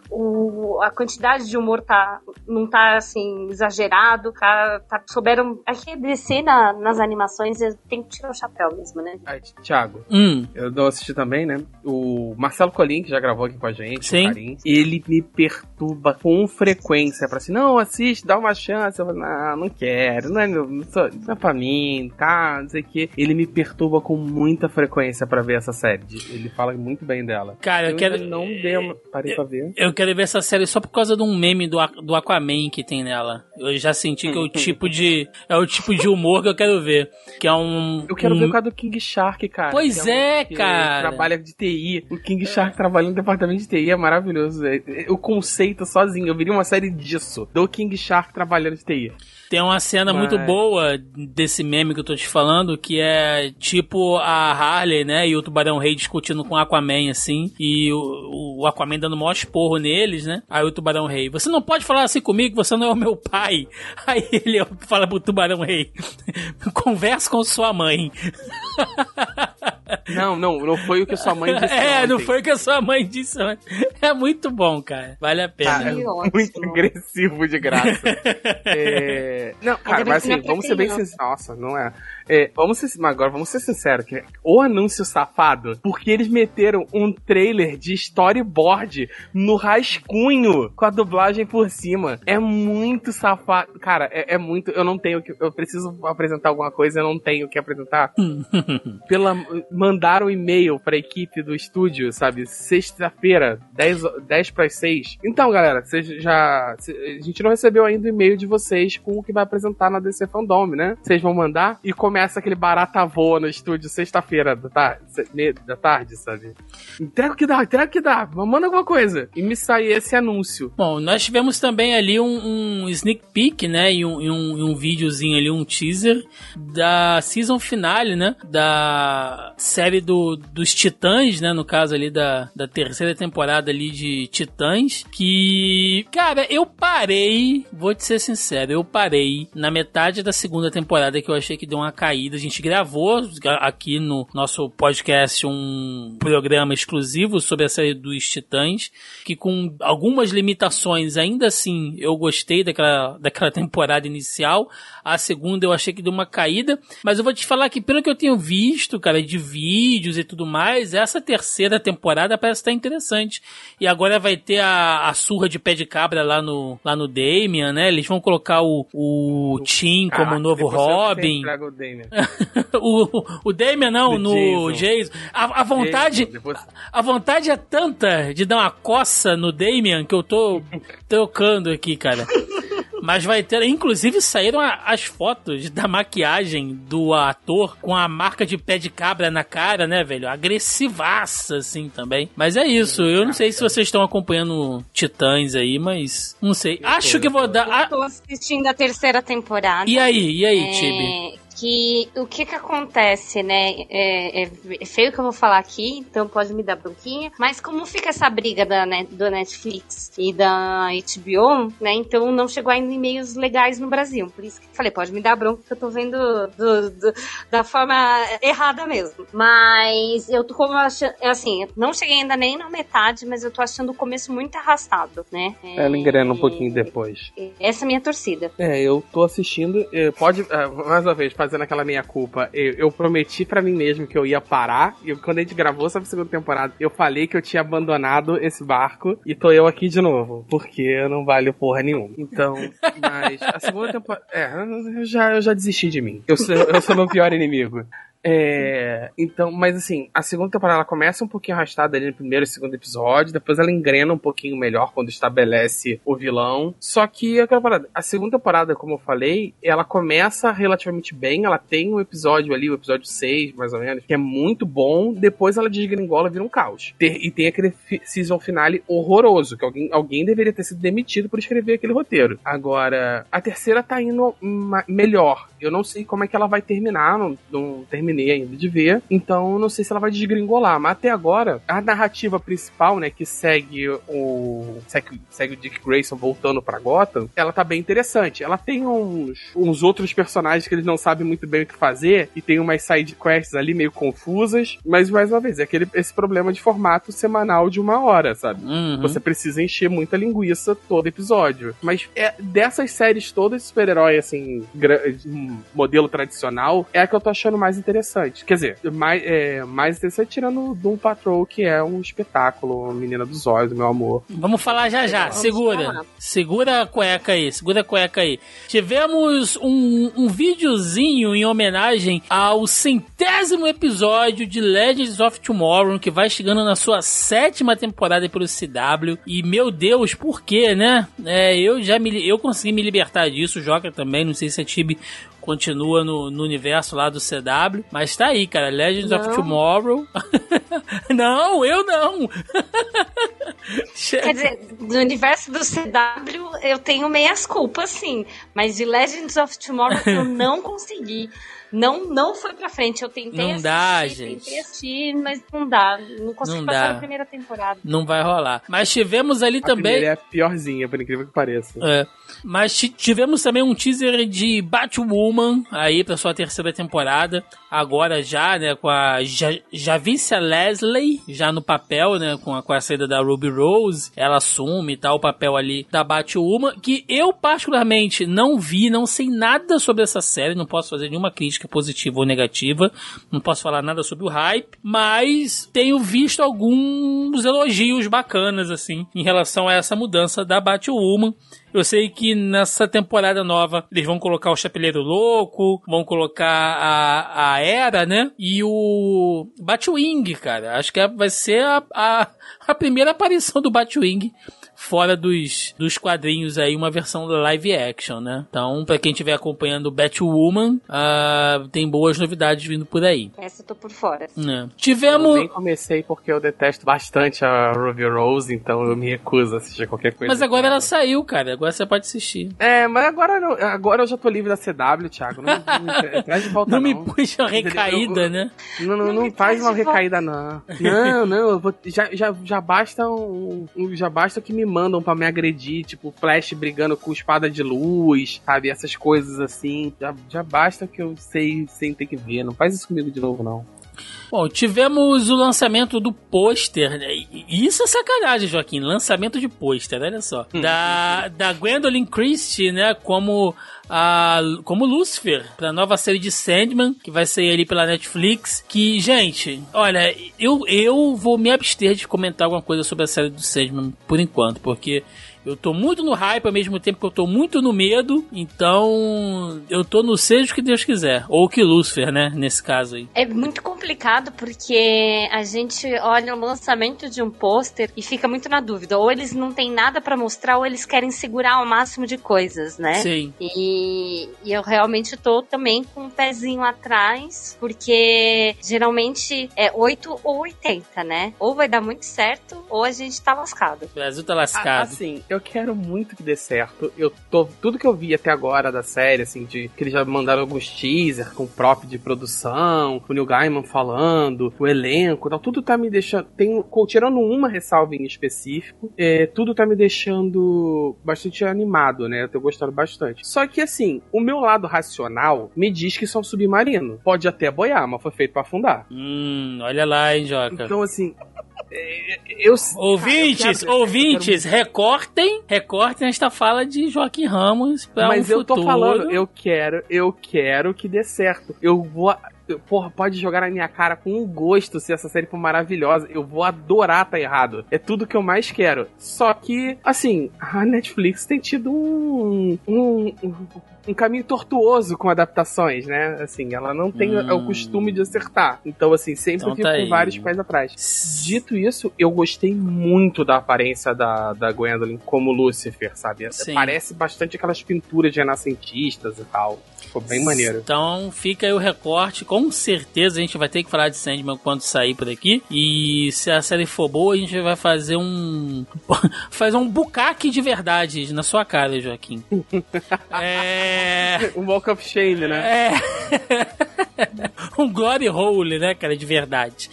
o, a quantidade de humor tá, não tá assim, exagerado, tá, tá souberam. Aqui é DC na, nas animações tem que tirar o chapéu mesmo, né? Aí, Thiago, hum. eu não assisti também, né? O Marcelo Colim, que já gravou aqui com a gente, Sim. Carinho, ele me perturba com frequência pra assim, não, assiste, dá uma chance. Eu falo, não, não quero, não é, meu, não, sou, não é pra mim, tá, não sei o que. Ele me perturba com muita frequência pra ver essa série. Ele fala muito bem dela. Cara, eu, eu quero. Não dei uma... Parei eu, pra ver. Eu quero ver essa série só por causa de um meme do, do Aquaman que tem nela. Eu já senti que é o <laughs> tipo de. É o tipo de humor que eu quero ver. Que é um. Eu quero um... ver o caso do King Shark, cara. Pois é, é cara. Trabalha de TI. O King Shark trabalhando no departamento de TI é maravilhoso. O conceito sozinho. Eu viria uma série disso. Do King Shark trabalhando de TI. Tem uma cena Mas... muito boa desse meme que eu tô te falando, que é tipo a Harley, né, e o Tubarão Rei discutindo com o Aquaman, assim, e o, o Aquaman dando o maior esporro neles, né? Aí o Tubarão Rei, você não pode falar assim comigo, você não é o meu pai. <laughs> Aí ele <laughs> fala pro Tubarão Rei, conversa com sua mãe. <laughs> Não, não, não foi o que sua mãe disse. É, ontem. não foi o que a sua mãe disse. É muito bom, cara. Vale a pena. Cara, é muito agressivo de graça. <laughs> é... Não, cara, mas assim, vamos ser bem sinceros. Nossa, não é. É, vamos ser, agora vamos ser sinceros, que o anúncio safado, porque eles meteram um trailer de storyboard no rascunho com a dublagem por cima. É muito safado. Cara, é, é muito. Eu não tenho que. Eu preciso apresentar alguma coisa, eu não tenho que apresentar. <laughs> Pela, mandaram um e-mail pra equipe do estúdio, sabe? Sexta-feira, 10, 10 para 6. Então, galera, vocês já. A gente não recebeu ainda o e-mail de vocês com o que vai apresentar na DC Fandom, né? Vocês vão mandar e começa aquele barata voa no estúdio sexta-feira da da tarde, sabe? Entrega o que dá, entrega o que dá, manda alguma coisa. E me sai esse anúncio. Bom, nós tivemos também ali um, um sneak peek, né? E um, e um, um videozinho ali, um teaser da season finale, né? Da série do, dos Titãs, né? No caso ali da, da terceira temporada ali de Titãs. Que, cara, eu parei, vou te ser sincero, eu parei na metade da segunda temporada que eu achei que deu uma caída. A gente gravou aqui no nosso podcast um programa exclusivo sobre a série dos Titãs, que com algumas limitações, ainda assim, eu gostei daquela, daquela <laughs> temporada inicial. A segunda eu achei que deu uma caída, mas eu vou te falar que pelo que eu tenho visto, cara, de vídeos e tudo mais, essa terceira temporada parece estar interessante. E agora vai ter a, a surra de pé de cabra lá no, lá no Damian, né? Eles vão colocar o, o Tim como novo Robin. O Damian. <laughs> o, o Damian não, no Jason. Jason. A, a vontade Jason, depois... a vontade é tanta de dar uma coça no Damian que eu tô <laughs> trocando aqui, cara. Mas vai ter. Inclusive saíram as fotos da maquiagem do ator com a marca de pé de cabra na cara, né, velho? Agressivaça, assim também. Mas é isso. Eu não sei se vocês estão acompanhando Titãs aí, mas. Não sei. Acho que vou dar. Eu tô assistindo a terceira temporada. E aí, e aí, é... Tibi? Que o que que acontece, né? É, é, feio que eu vou falar aqui, então pode me dar bronquinha. Mas como fica essa briga da, né, do Netflix e da HBO, né? Então não chegou ainda e-mails legais no Brasil. Por isso que falei, pode me dar bronca que eu tô vendo do, do, da forma errada mesmo. Mas eu tô como achando, assim, não cheguei ainda nem na metade, mas eu tô achando o começo muito arrastado, né? É, Ela engrena um pouquinho depois. Essa é a minha torcida. É, eu tô assistindo. Pode, mais uma vez, fazendo aquela meia-culpa. Eu, eu, prometi para mim mesmo que eu ia parar. E quando a gente gravou essa segunda temporada, eu falei que eu tinha abandonado esse barco. E tô eu aqui de novo. Porque não vale porra nenhuma. Então, mas a segunda temporada. É, eu já, eu já desisti de mim. Eu sou, eu sou meu pior inimigo. É, então, mas assim, a segunda temporada ela começa um pouquinho arrastada ali no primeiro e segundo episódio, depois ela engrena um pouquinho melhor quando estabelece o vilão. Só que aquela parada, a segunda temporada, como eu falei, ela começa relativamente bem, ela tem um episódio ali, o episódio 6, mais ou menos, que é muito bom, depois ela desgringola e vira um caos. E tem aquele season finale horroroso, que alguém, alguém deveria ter sido demitido por escrever aquele roteiro. Agora, a terceira tá indo melhor. Eu não sei como é que ela vai terminar, não, não terminei terminei ainda de ver, então não sei se ela vai desgringolar. Mas até agora, a narrativa principal, né, que segue o. segue, segue o Dick Grayson voltando pra Gotham, ela tá bem interessante. Ela tem uns, uns outros personagens que eles não sabem muito bem o que fazer, e tem umas side quests ali meio confusas, mas mais uma vez, é aquele, esse problema de formato semanal de uma hora, sabe? Uhum. Você precisa encher muita linguiça todo episódio. Mas é, dessas séries todas de super-herói, assim, modelo tradicional, é a que eu tô achando mais interessante interessante. Quer dizer, mais, é, mais interessante tirando Doom Patrol, que é um espetáculo, Menina dos Olhos, meu amor. Vamos falar já já. Segura. Segura a cueca aí. Segura a cueca aí. Tivemos um, um videozinho em homenagem ao centésimo episódio de Legends of Tomorrow, que vai chegando na sua sétima temporada pelo CW. E, meu Deus, por quê, né? É, eu já me, eu consegui me libertar disso, o Joker também, não sei se a Tibi continua no, no, universo lá do CW. Mas tá aí, cara. Legends não. of Tomorrow. <laughs> não, eu não. <laughs> Quer dizer, no universo do CW eu tenho meias culpas, sim. Mas de Legends of Tomorrow eu <laughs> não consegui não, não foi pra frente. Eu tentei não assistir, dá, gente. tentei assistir, mas não dá. Não consegui não passar dá. a primeira temporada. Não vai rolar. Mas tivemos ali a também. é a piorzinha, por incrível que pareça. É. Mas tivemos também um teaser de Batwoman aí pra sua terceira temporada. Agora já, né, com a Javicia Leslie já no papel, né, com a, com a saída da Ruby Rose. Ela assume tal, tá, o papel ali da Batwoman, que eu particularmente não vi, não sei nada sobre essa série, não posso fazer nenhuma crítica crítica positiva ou negativa. Não posso falar nada sobre o hype, mas tenho visto alguns elogios bacanas, assim, em relação a essa mudança da Batwoman. Eu sei que nessa temporada nova eles vão colocar o Chapeleiro Louco, vão colocar a, a Era, né? E o Batwing, cara. Acho que vai ser a, a, a primeira aparição do Batwing fora dos, dos quadrinhos aí, uma versão live action, né? Então, pra quem estiver acompanhando Batwoman, uh, tem boas novidades vindo por aí. Essa eu tô por fora. É. Tivemos... Eu nem comecei porque eu detesto bastante a Ruby Rose, então eu me recuso a assistir qualquer coisa. Mas agora ela saiu, cara. Agora você pode assistir. É, mas agora, não, agora eu já tô livre da CW, Thiago. Não, não, <laughs> traz de volta não. Não me puxa uma recaída, eu, né? Não, não, não, faz uma recaída, não. Não, não, vou, já, já, já basta um, um, já basta que me mandam para me agredir, tipo Flash brigando com espada de luz, sabe? Essas coisas assim. Já, já basta que eu sei sem ter que ver. Não faz isso comigo de novo, não. Bom, tivemos o lançamento do pôster, né? Isso é sacanagem, Joaquim. Lançamento de pôster, olha só. Hum. da, da Gwendolyn Christie, né? Como a, como Lucifer, pra nova série de Sandman, que vai sair ali pela Netflix. Que, gente, olha, eu, eu vou me abster de comentar alguma coisa sobre a série do Sandman por enquanto, porque eu tô muito no hype ao mesmo tempo que eu tô muito no medo. Então, eu tô no seja o que Deus quiser. Ou que Lucifer, né? Nesse caso aí. É muito complicado porque a gente olha o lançamento de um pôster e fica muito na dúvida. Ou eles não têm nada para mostrar, ou eles querem segurar o máximo de coisas, né? Sim. E, e eu realmente tô também com um pezinho atrás, porque geralmente é 8 ou 80, né? Ou vai dar muito certo, ou a gente tá lascado. O Brasil tá lascado. Assim, eu quero muito que dê certo. Eu tô. Tudo que eu vi até agora da série, assim, de que eles já mandaram alguns teasers com prop de produção, o Neil Gaiman falando, o elenco tal, tudo tá me deixando. Tem, tirando uma ressalva em específico, é, tudo tá me deixando bastante animado, né? Eu tô gostando bastante. Só que assim, o meu lado racional me diz que são submarino. Pode até boiar, mas foi feito para afundar. Hum, olha lá, hein, Joca. Então, assim, eu, ouvintes, cara, eu quero, ouvintes, quero... recortem, recortem esta fala de Joaquim Ramos para Mas um eu tô falando, eu quero, eu quero que dê certo. Eu vou porra, pode jogar na minha cara com um gosto se essa série for maravilhosa. Eu vou adorar tá errado. É tudo que eu mais quero. Só que, assim, a Netflix tem tido um, um, um caminho tortuoso com adaptações, né? Assim, ela não tem hum. o costume de acertar. Então, assim, sempre então, fico tá com vários pés atrás. Dito isso, eu gostei muito da aparência da, da Gwendolyn como Lucifer, sabe? Sim. Parece bastante aquelas pinturas renascentistas e tal. Ficou bem maneiro. Então fica aí o recorte. Com certeza a gente vai ter que falar de Sandman quando sair por aqui. E se a série for boa, a gente vai fazer um. <laughs> fazer um bucaque de verdade na sua cara, Joaquim. <laughs> é. Um walk of shame, né? É. <laughs> um glory hole, né, cara, de verdade.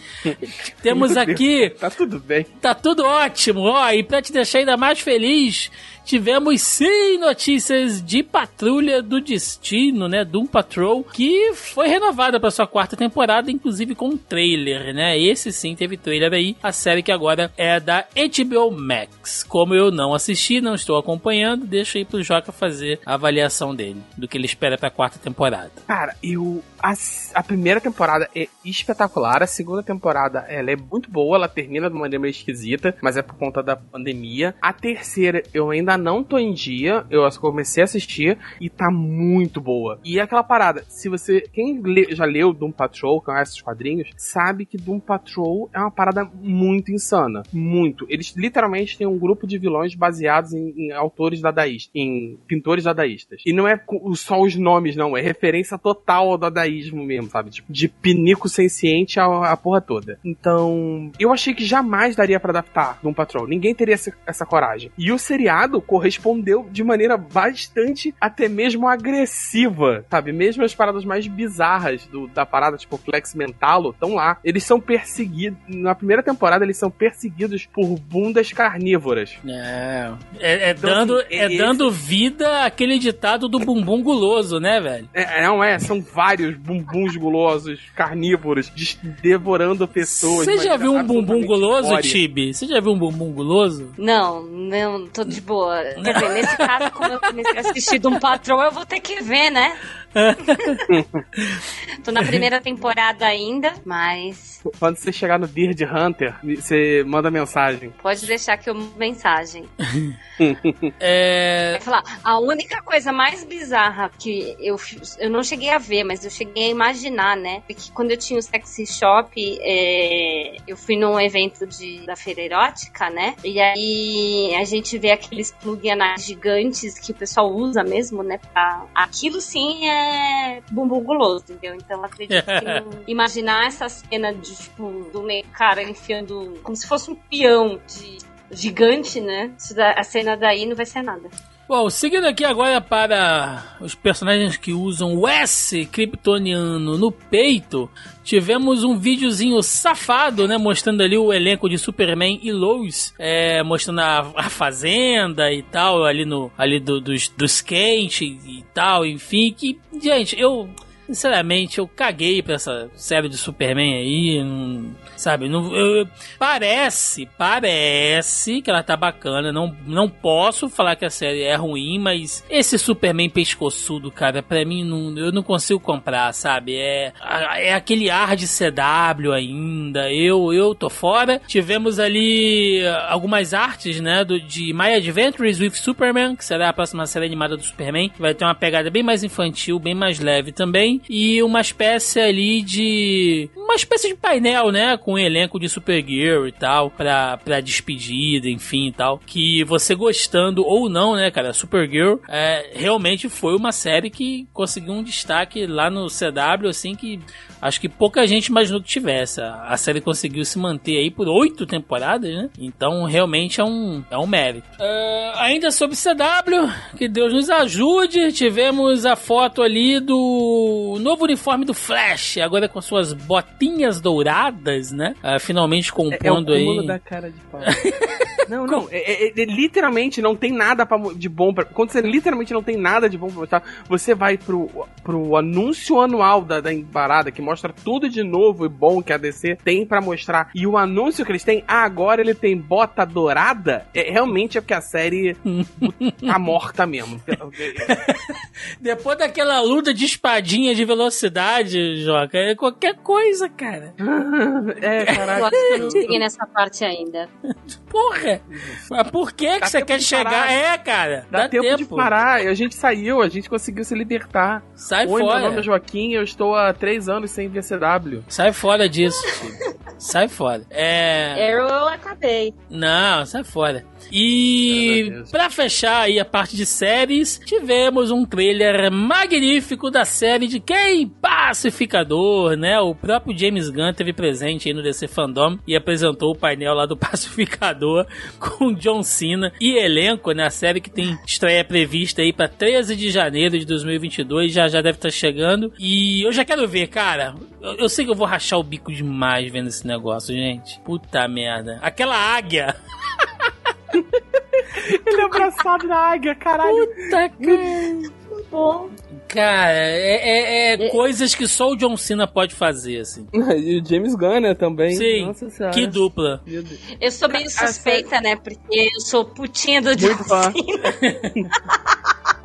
Temos aqui. Tá tudo bem. Tá tudo ótimo, ó. E pra te deixar ainda mais feliz, tivemos sim notícias de Patrulha do Destino, né? Doom Patrol, que foi renovada para sua quarta temporada, inclusive com um trailer, né? Esse sim teve trailer aí. A série que agora é da HBO Max. Como eu não assisti, não estou acompanhando, deixa aí pro Joca fazer a avaliação dele, do que ele espera pra quarta temporada. Cara, eu. A, a primeira temporada é espetacular, a segunda temporada ela é muito boa, ela termina de uma maneira meio esquisita, mas é por conta da pandemia. A terceira eu ainda não tô em dia, eu comecei a assistir e tá muito boa. E é aquela parada, se você. Quem lê, já leu Doom Patrol, conhece os quadrinhos, sabe que Doom Patrol é uma parada muito insana. Muito. Eles literalmente têm um grupo de vilões baseados em, em autores dadaístas, em pintores dadaístas. E não é só os nomes, não, é referência total ao dadaísmo mesmo, sabe? Tipo, de pinico senciente a, a porra toda. Então, eu achei que jamais daria para adaptar Doom Patrol. Ninguém teria essa, essa coragem. E o seriado correspondeu de maneira bastante até mesmo agressiva, sabe? Mesmo as paradas mais bizarras do, da parada, tipo Flex Mentalo, estão lá. Eles são perseguidos. Na primeira temporada, eles são perseguidos por bundas carnívoras. É. É, é então, dando, assim, é, é dando vida àquele ditado do bumbum guloso, né, velho? É, não é. São vários bumbuns gulosos, carnívoros, devorando pessoas. Você já viu um bumbum guloso, Tibi? Você já viu um bumbum guloso? Não, não, tô de boa. Quer dizer, nesse caso, como eu comecei a assistir de um patrão, eu vou ter que ver, né? <laughs> Tô na primeira temporada ainda, mas. Quando você chegar no Beard Hunter, você manda mensagem. Pode deixar que eu mensagem. <laughs> é... falar, a única coisa mais bizarra que eu, eu não cheguei a ver, mas eu cheguei a imaginar, né? É que quando eu tinha o Sexy Shop, é... eu fui num evento de, da feira erótica, né? E aí a gente vê aqueles plug anais gigantes que o pessoal usa mesmo, né? Pra... Aquilo sim é bumbum guloso, entendeu? Então acredito que <laughs> imaginar essa cena de, tipo, do meio cara enfiando como se fosse um peão de gigante, né? A cena daí não vai ser nada. Bom, seguindo aqui agora para os personagens que usam o S kryptoniano no peito, tivemos um videozinho safado, né, mostrando ali o elenco de Superman e Lois, é, mostrando a, a, fazenda e tal, ali no ali do, dos, dos quentes e tal, enfim, que, gente, eu sinceramente, eu caguei pra essa série de Superman aí. Não, sabe? Não, eu, parece, parece que ela tá bacana. Não, não posso falar que a série é ruim, mas esse Superman pescoçudo, cara, pra mim não, eu não consigo comprar, sabe? É, é aquele ar de CW ainda. Eu, eu tô fora. Tivemos ali algumas artes, né? Do, de My Adventures with Superman, que será a próxima série animada do Superman, que vai ter uma pegada bem mais infantil, bem mais leve também e uma espécie ali de. uma espécie de painel, né? Com um elenco de Supergirl e tal, pra, pra despedida, enfim e tal. Que você gostando ou não, né, cara? Supergirl é, realmente foi uma série que conseguiu um destaque lá no CW, assim, que acho que pouca gente imaginou que tivesse. A série conseguiu se manter aí por oito temporadas, né? Então realmente é um, é um mérito. Uh, ainda sobre CW, que Deus nos ajude. Tivemos a foto ali do novo uniforme do Flash, agora com suas botinhas douradas, né? Uh, finalmente compondo é, é o aí. da cara de pau. <laughs> Não, não. É, é- é- literalmente não tem nada pra, de bom pra. Quando você literalmente não tem nada de bom pra mostrar, você vai pro, pro anúncio anual da, da parada, que mostra tudo de novo e bom que a DC tem pra mostrar. E o anúncio que eles têm, ah, agora ele tem bota dourada, é, realmente é porque a série tá <laughs> morta mesmo. <laughs> Depois daquela luta de espadinha de velocidade, Joca, é qualquer coisa, cara. <laughs> é, Eu caralho. acho que eu não cheguei nessa parte ainda. Porra! Mas por que, que Dá você tempo quer chegar? parar. É, cara. Dá, tempo, de parar. A gente saiu, a gente conseguiu se libertar. Sai Oi, meu nome fora. é Joaquim, eu estou há três anos sem VCW. Sai fora disso, tio. Sai fora. É. Arrow eu acabei. Não, sai fora. E a Deus. pra fechar aí a parte de séries, tivemos um trailer magnífico da série de quem? Pacificador, né? O próprio James Gunn teve presente aí no DC Fandom e apresentou o painel lá do <laughs> Pacificador <laughs> com John Cena e elenco, né? A série que tem estreia prevista aí pra 13 de janeiro de 2022, já já deve estar chegando. E eu já quero ver, cara. Eu, eu sei que eu vou rachar o bico demais vendo esse negócio, gente. Puta merda. Aquela águia. <laughs> Ele é abraçado na águia, caralho. Puta, cara. Cara, é, é- é coisas que só o John Cena pode fazer, assim. <laughs> E o James Gunn, né, também. Sim, Nossa senhora. que dupla. Eu sou meio suspeita, né? Porque eu sou putinha do Muito John fã. Cena. <laughs>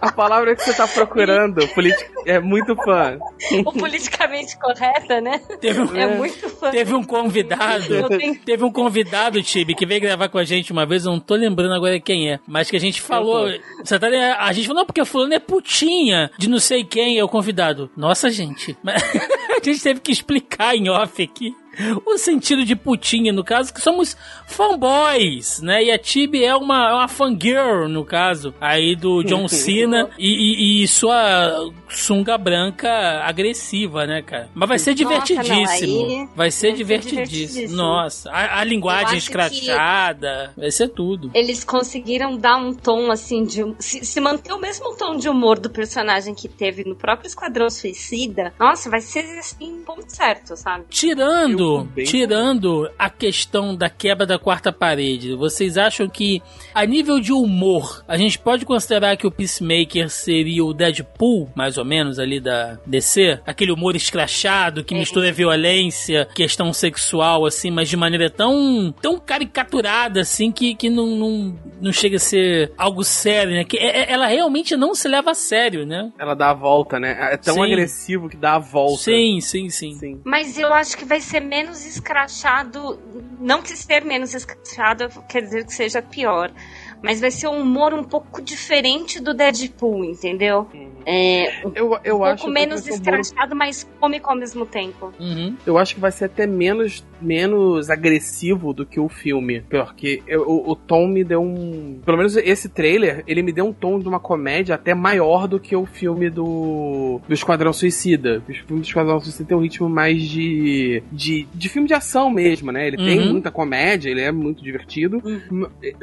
A palavra que você tá procurando politi- é muito fã. O politicamente correta, né? Teve um, É muito fã. teve um convidado. Tenho- Teve um convidado, Tibi, que veio gravar com a gente uma vez, eu não tô lembrando agora quem é, mas que a gente falou. Você tá, a gente falou, não, porque fulano é putinha de não sei quem, é o convidado. Nossa, gente. Mas <laughs> a gente teve que explicar em off aqui. O sentido de putinha, no caso, que somos fanboys, né? E a Tibi é uma, é uma fangirl, no caso, aí do John Cena e, e- e sua sunga branca agressiva, né, cara? Mas vai ser Nossa, não, divertidíssimo. aí vai ser vai divertidíssimo. divertidíssimo. Nossa, a, a linguagem escrachada, vai ser tudo. Eles conseguiram dar um tom assim de. Se, se manter o mesmo tom de humor do personagem que teve no próprio Esquadrão Suicida, nossa, vai ser assim, ponto certo, sabe? Tirando, Também. tirando a questão da quebra da quarta parede, vocês acham que a nível de humor, a gente pode considerar que o Peacemaker seria o Deadpool, mais ou menos ali da DC? Aquele humor escrachado que É. mistura violência, questão sexual assim, mas de maneira tão tão caricaturada assim que, que não, não, não chega a ser algo sério, né? Que é- é- ela realmente não se leva a sério, né? Ela dá a volta, né? É tão Sim. agressivo que dá a volta. Sim, sim, sim. Sim. Mas eu acho que vai ser menos escrachado. Não que ser menos escrachado quer dizer que seja pior. Mas vai ser um humor um pouco diferente do Deadpool, entendeu? É, um Eu, eu pouco acho que menos um escrachado, mas cômico ao mesmo tempo. Uhum. Eu acho que vai ser até menos, menos agressivo do que o filme. Porque eu- o, o tom me deu um. Pelo menos esse trailer, ele me deu um tom de uma comédia até maior do que o filme do. do Esquadrão Suicida. O filme do Esquadrão Suicida tem um ritmo mais de. de, de filme de ação mesmo, né? Ele tem Uhum. muita comédia, ele é muito divertido.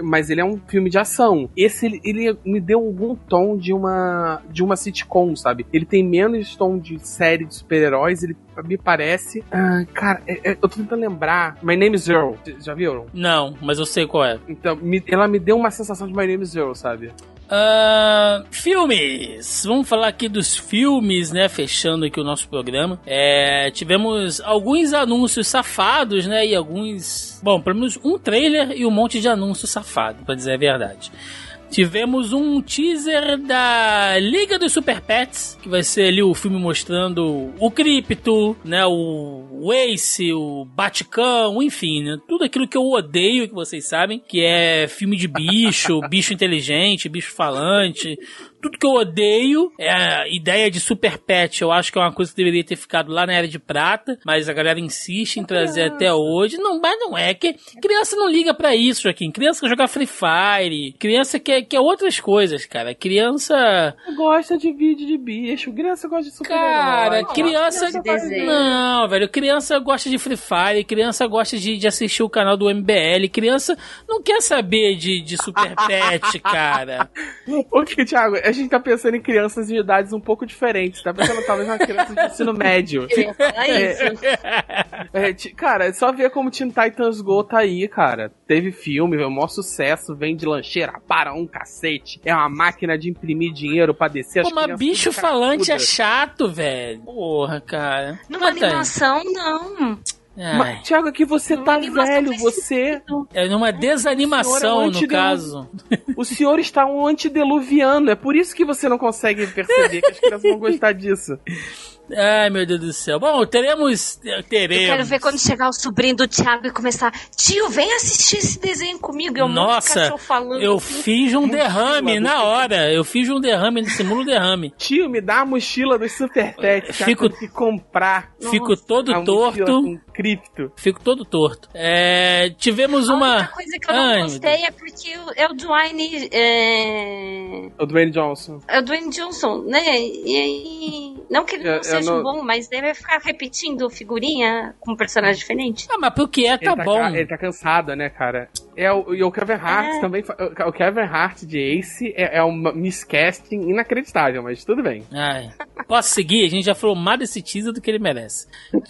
Mas ele é um filme de ação. Esse, ele, me deu algum tom de uma. de uma sitcom, sabe? Ele tem menos tom de série de super-heróis, ele me parece. Ah, cara, é- é- eu tô tentando lembrar. My Name is Earl. Já viram? Não, mas eu sei qual é. Então, me- ela me deu uma sensação de My Name is Earl, sabe? Ah, filmes! Vamos falar aqui dos filmes, né? Fechando aqui o nosso programa. É, tivemos alguns anúncios safados, né? E alguns. Bom, pelo menos um trailer e um monte de anúncio safado, pra dizer a verdade. Tivemos um teaser da Liga dos Super Pets, que vai ser ali o filme mostrando o Crypto, né, o o Ace, o Baticão, enfim, né, tudo aquilo que eu odeio, que vocês sabem, que é filme de bicho, <laughs> bicho inteligente, bicho falante, tudo que eu odeio é a ideia de Super Pet. Eu acho que é uma coisa que deveria ter ficado lá na Era de Prata, mas a galera insiste em trazer até hoje. Não, mas não é que criança não liga pra isso, Joaquim. Criança quer jogar Free Fire, criança quer, quer outras coisas, cara. Criança. Gosta de vídeo de bicho, criança gosta de super Cara, criança. de desenho. Não, velho. Criança gosta de Free Fire, criança gosta de, de assistir o canal do MBL, criança não quer saber de, de Super Pet, cara. <laughs> O que, Thiago? A gente tá pensando em crianças de idades um pouco diferentes. Tá pensando talvez uma criança de ensino médio. <laughs> É, ti- cara, é só ver como Teen Titans Go tá aí, cara. Teve filme, é o maior sucesso, vende lancheira para um cacete. É uma máquina de imprimir dinheiro pra descer as Pô, mas crianças bicho falante é chato, velho. Porra, cara. Numa Mas tá aí. animação, não. Mas, Thiago, aqui você Numa tá velho, você. é numa desanimação, Senhora, no antes de- caso. O senhor está um antediluviano. É por isso que você não consegue perceber que as crianças vão gostar disso. <laughs> Ai, meu Deus do céu. Bom, teremos. Teremos. Eu quero ver quando chegar o sobrinho do Thiago e começar. Tio, vem assistir esse desenho comigo. Eu Nossa, falando. eu fiz um derrame do na hora. Eu fiz um derrame, simulo derrame. <laughs> Tio, me dá a mochila dos Super Pets. que Fico- eu tenho que comprar. Fico todo a torto. com cripto. Fico todo torto. É, tivemos A uma. única coisa que eu não Ai, meu gostei é porque o- é o Dwayne. É... O Dwayne Johnson. é o Dwayne Johnson, né? E aí. Não que ele Eu- não eu seja não- bom, mas deve ficar repetindo figurinha com um personagem diferente. Ah, mas pro que é, tá ele, bom. ca- ele tá cansado, né, cara? É o, e o Kevin Hart É. também. O Kevin Hart de Ace é, é um miscasting inacreditável, mas tudo bem. Ai. Posso seguir? A gente já falou mais desse teaser do que ele merece. <laughs>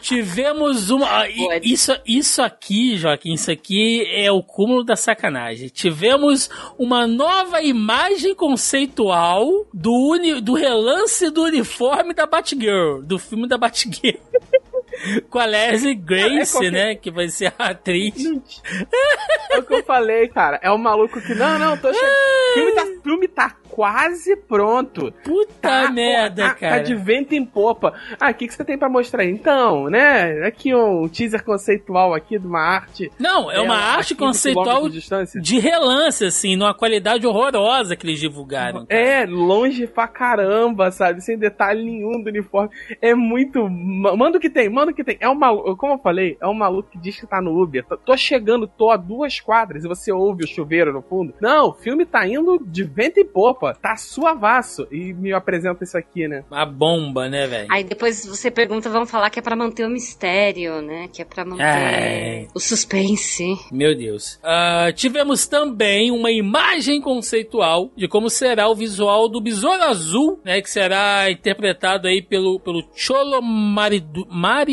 Tivemos uma. Isso, isso aqui, Joaquim, isso aqui é o cúmulo da sacanagem. Tivemos uma nova imagem conceitual do, uni, do relance do uniforme da Batgirl, do filme da Batgirl. Com a Leslie Grace, qualquer- né? Que vai ser a atriz. É o que eu falei, cara. É um maluco que. Não, não, tô chegando. O filme tá, o filme tá quase pronto. Puta Tá, merda, pô, tá, cara. Tá de vento em popa. Ah, o que, que você tem pra mostrar? Então, né? Aqui um teaser conceitual aqui de uma arte. Não, é uma a arte 15 conceitual de de relance, assim, numa qualidade horrorosa que eles divulgaram. cara. É, longe pra caramba, sabe? Sem detalhe nenhum do uniforme. É muito. ma- Manda o que tem, manda que tem. É um maluco, como eu falei, é um maluco que diz que tá no Uber. Tô- chegando, tô a duas quadras e você ouve o chuveiro no fundo. Não, o filme tá indo de vento em popa. Tá suavaço. E me apresenta isso aqui, né? A bomba, né, velho? Aí depois você pergunta, vão falar que é pra manter o mistério, né? Que é pra manter Ai. o suspense. Meu Deus. Ah, tivemos também uma imagem conceitual de como será o visual do Besouro Azul, né? Que será interpretado aí pelo, pelo Cholo Maridu,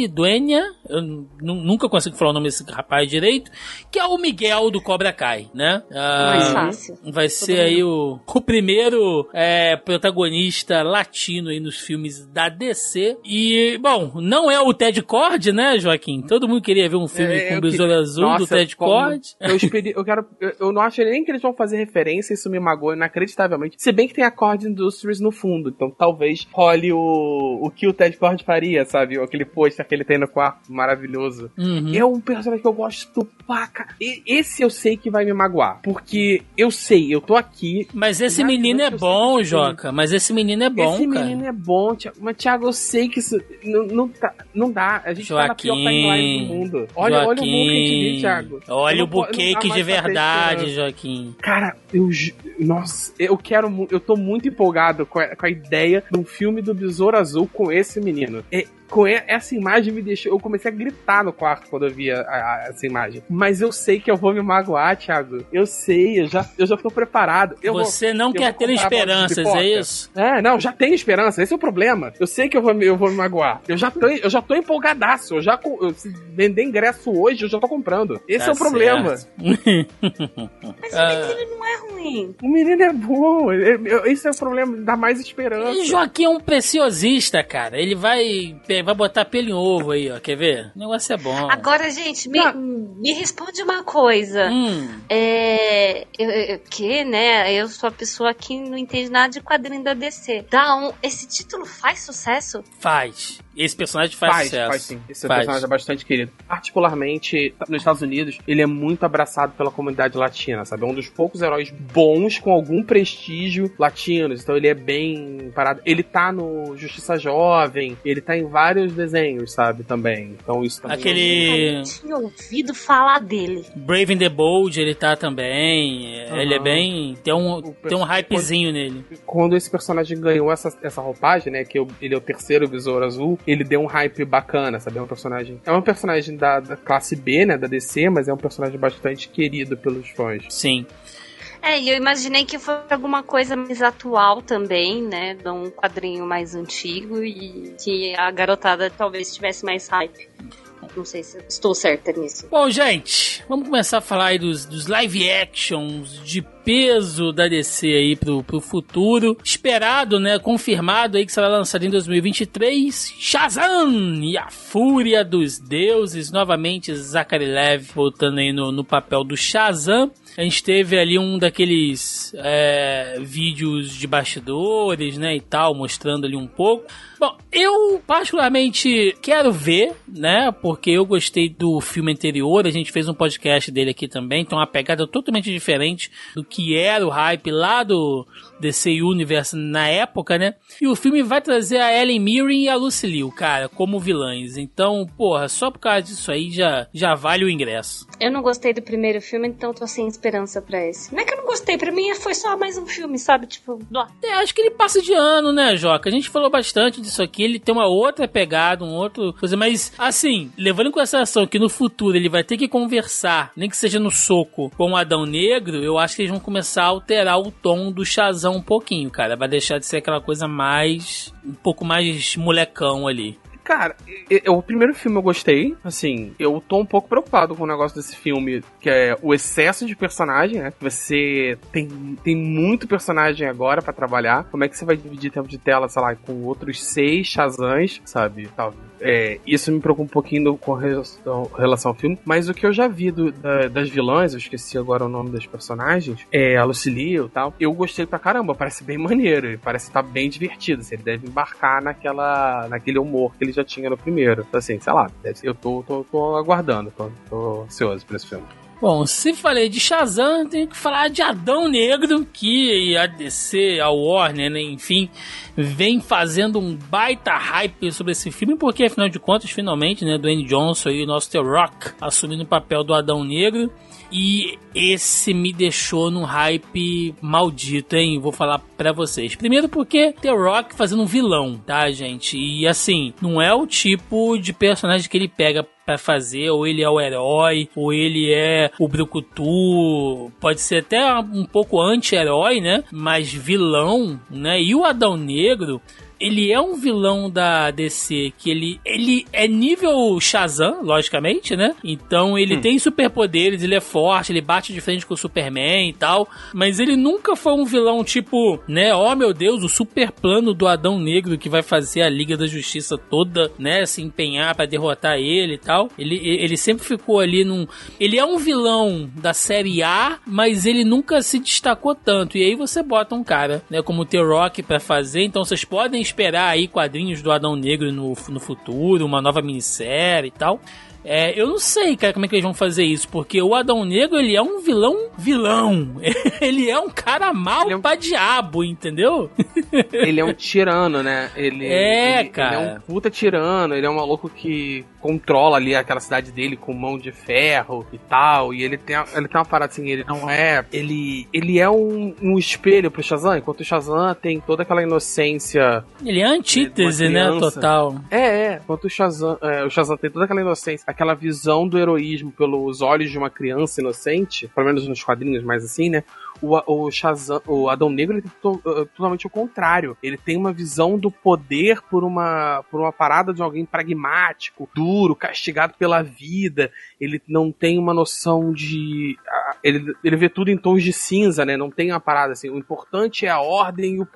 Mariduenha. Eu nu- nunca consigo falar o nome desse rapaz direito. Que é o Miguel do Cobra Kai, né? Ah, Mais fácil. Vai ser aí o, o primeiro é, protagonista latino aí nos filmes da DC. E, bom, não é o Ted Cord, né, Joaquim? Todo mundo queria ver um filme É, com o Besouro queria- Azul do Nossa, Ted como- Cord. Eu, esperi, eu quero. Eu, eu não acho nem que eles vão fazer referência, isso me magoa inacreditavelmente. Se bem que tem a Cord Industries no fundo, então talvez role o, o que o Ted Cord faria, sabe? Aquele pôster que ele tem no quarto, maravilhoso. Uhum. É um personagem que eu gosto pra ca... E- Esse eu sei que vai me magoar. Porque eu sei, eu tô aqui. Mas esse Já- menino é que bom, que- Joca. Mas esse menino é bom, Esse cara. menino é bom, Thiago. Mas, Thiago, eu sei que isso não, não, tá- não dá. A gente tá na pior Joaquim. timeline do mundo. Olha, olha o mundo que a gente Joaquim. Thiago. Olha Eu o buquê mais de verdade. Joaquim. Cara, eu. Nossa, eu quero. Eu tô muito empolgado com a, com a ideia de um filme do Besouro Azul com esse menino. É, com essa imagem me deixou. Eu comecei a gritar no quarto quando eu vi a- a- essa imagem. Mas eu sei que eu vou me magoar, Thiago. Eu sei, eu já, eu já tô preparado. Eu vou- Você não eu quer vou ter esperanças, é isso? É, não, já tenho esperança, esse é o problema. Eu sei que eu vou, me- eu vou me magoar. Eu já tô, eu já tô empolgadaço. Eu já eu, se vender ingresso hoje, eu já tô comprando. Esse Tá é o problema. certo. <laughs> Mas Ah. o menino não é ruim. O menino é bom. Esse é o problema, dá mais esperança. E Joaquim é um preciosista, cara. Ele vai, vai botar pelo em ovo aí, ó. Quer ver? O negócio é bom. Agora, gente, me, me responde uma coisa. Hum, É. Eu, eu- que, né? Eu sou a pessoa que não entende nada de quadrinho da DC. Dá um, esse título faz sucesso? faz. Esse personagem faz, Faz, sucesso. faz sim. Esse Faz. personagem é bastante querido. Particularmente nos Estados Unidos, ele é muito abraçado pela comunidade latina, sabe? É um dos poucos heróis bons com algum prestígio latinos. Então ele é bem parado. Ele tá no Justiça Jovem, ele tá em vários desenhos, sabe? Também. Então isso também. Aquele- Eu não tinha ouvido falar dele. Brave and the Bold, ele tá também. É, Ele é bem. Tem um, tem um hypezinho nele. Quando esse personagem ganhou essa, essa roupagem, né? Que eu- ele é o terceiro Besouro Azul, ele deu um hype bacana, sabe? É um personagem. É um personagem da, da classe B, né? Da DC, mas é um personagem bastante querido pelos fãs. Sim. É, e eu imaginei que foi alguma coisa mais atual também, né? De um quadrinho mais antigo e que a garotada talvez tivesse mais hype. Não sei se estou certa nisso. Bom, gente, vamos começar a falar aí dos, dos live actions de peso da DC aí pro, pro futuro. Esperado, né? Confirmado aí que será lançado em 2023. Shazam! E a Fúria dos Deuses. Novamente, Zachary Lev voltando aí no, no papel do Shazam. A gente teve ali um daqueles é, vídeos de bastidores, né, e tal, mostrando ali um pouco. Bom, eu particularmente quero ver, né, porque eu gostei do filme anterior, a gente fez um podcast dele aqui também, então é uma pegada totalmente diferente do que era o hype lá do DC Universe na época, né? E o filme vai trazer a Ellen Mirren e a Lucy Liu, cara, como vilãs. Então, porra, só por causa disso aí já, já vale o ingresso. Eu não gostei do primeiro filme, então tô sem esperança pra esse. Não é que eu não gostei, pra mim foi só mais um filme, sabe? Tipo, é, acho que ele passa de ano, né, Joca? A gente falou bastante disso aqui, ele tem uma outra pegada, um outro coisa, mas assim, levando em consideração que no futuro ele vai ter que conversar, nem que seja no soco, com o Adão Negro, eu acho que eles vão começar a alterar o tom do Shazam um pouquinho, cara. Vai deixar de ser aquela coisa mais. um pouco mais molecão ali. Cara, eu, o primeiro filme eu gostei, assim, eu tô um pouco preocupado com o negócio desse filme, que é o excesso de personagem, né? Você tem, tem muito personagem agora para trabalhar. Como é que você vai dividir tempo de tela, sei lá, com outros seis Shazams, sabe? Tal, é, isso me preocupa um pouquinho com relação, relação ao filme. Mas o que eu já vi do, da, das vilãs, eu esqueci agora o nome das personagens, é a Lucille e tal, eu gostei pra caramba. Parece bem <laughs> maneiro, parece estar tá bem divertido. Assim, ele deve embarcar naquela, naquele humor que ele já tinha no primeiro. Então, assim, sei lá, eu tô, tô, tô aguardando, tô, tô ansioso pra esse filme. Bom, se falei de Shazam, tem que falar de Adão Negro, que a DC, a Warner, né, enfim, vem fazendo um baita hype sobre esse filme, porque afinal de contas, finalmente, né, Dwayne Johnson e o nosso The Rock assumindo o papel do Adão Negro. E esse me deixou num hype maldito, hein? Vou falar pra vocês. Primeiro porque The Rock fazendo um vilão, tá, gente? E assim, não é o tipo de personagem que ele pega para fazer, ou ele é o herói, ou ele é o brucutu, pode ser até um pouco anti-herói, né? Mas vilão, né? E o Adão Negro, ele é um vilão da DC que ele, ele é nível Shazam, logicamente, né? Então ele hum. tem superpoderes, ele é forte, ele bate de frente com o Superman e tal, mas ele nunca foi um vilão tipo, né? Oh meu Deus, o super plano do Adão Negro que vai fazer a Liga da Justiça toda, né? Se empenhar para derrotar ele e tal. Ele, ele sempre ficou ali num. Ele é um vilão da série A, mas ele nunca se destacou tanto. E aí você bota um cara, né? Como o T-Rock pra fazer, então vocês podem esperar aí quadrinhos do Adão Negro no, no futuro, uma nova minissérie e tal. É, eu não sei, cara, como é que eles vão fazer isso, porque o Adão Negro, ele é um vilão vilão. <laughs> ele é um cara mal é um... pra diabo, entendeu? ele é um tirano, né? Ele, é, ele, cara. Ele é um puta tirano, ele é um maluco que controla ali aquela cidade dele com mão de ferro e tal, e ele tem, ele tem uma parada assim, ele não é, ele, ele é um, um espelho pro Shazam, enquanto o Shazam tem toda aquela inocência... Ele é antítese, né, total. É, é, enquanto o Shazam, é, o Shazam tem toda aquela inocência, aquela visão do heroísmo pelos olhos de uma criança inocente, pelo menos nos quadrinhos mais assim, né? O, o Shazam, o Adão Negro, ele tem to, uh, totalmente o contrário. Ele tem uma visão do poder por uma, por uma parada de alguém pragmático, duro, castigado pela vida. Ele não tem uma noção de. Ele, ele vê tudo em tons de cinza, né? Não tem uma parada assim. O importante é a ordem e o,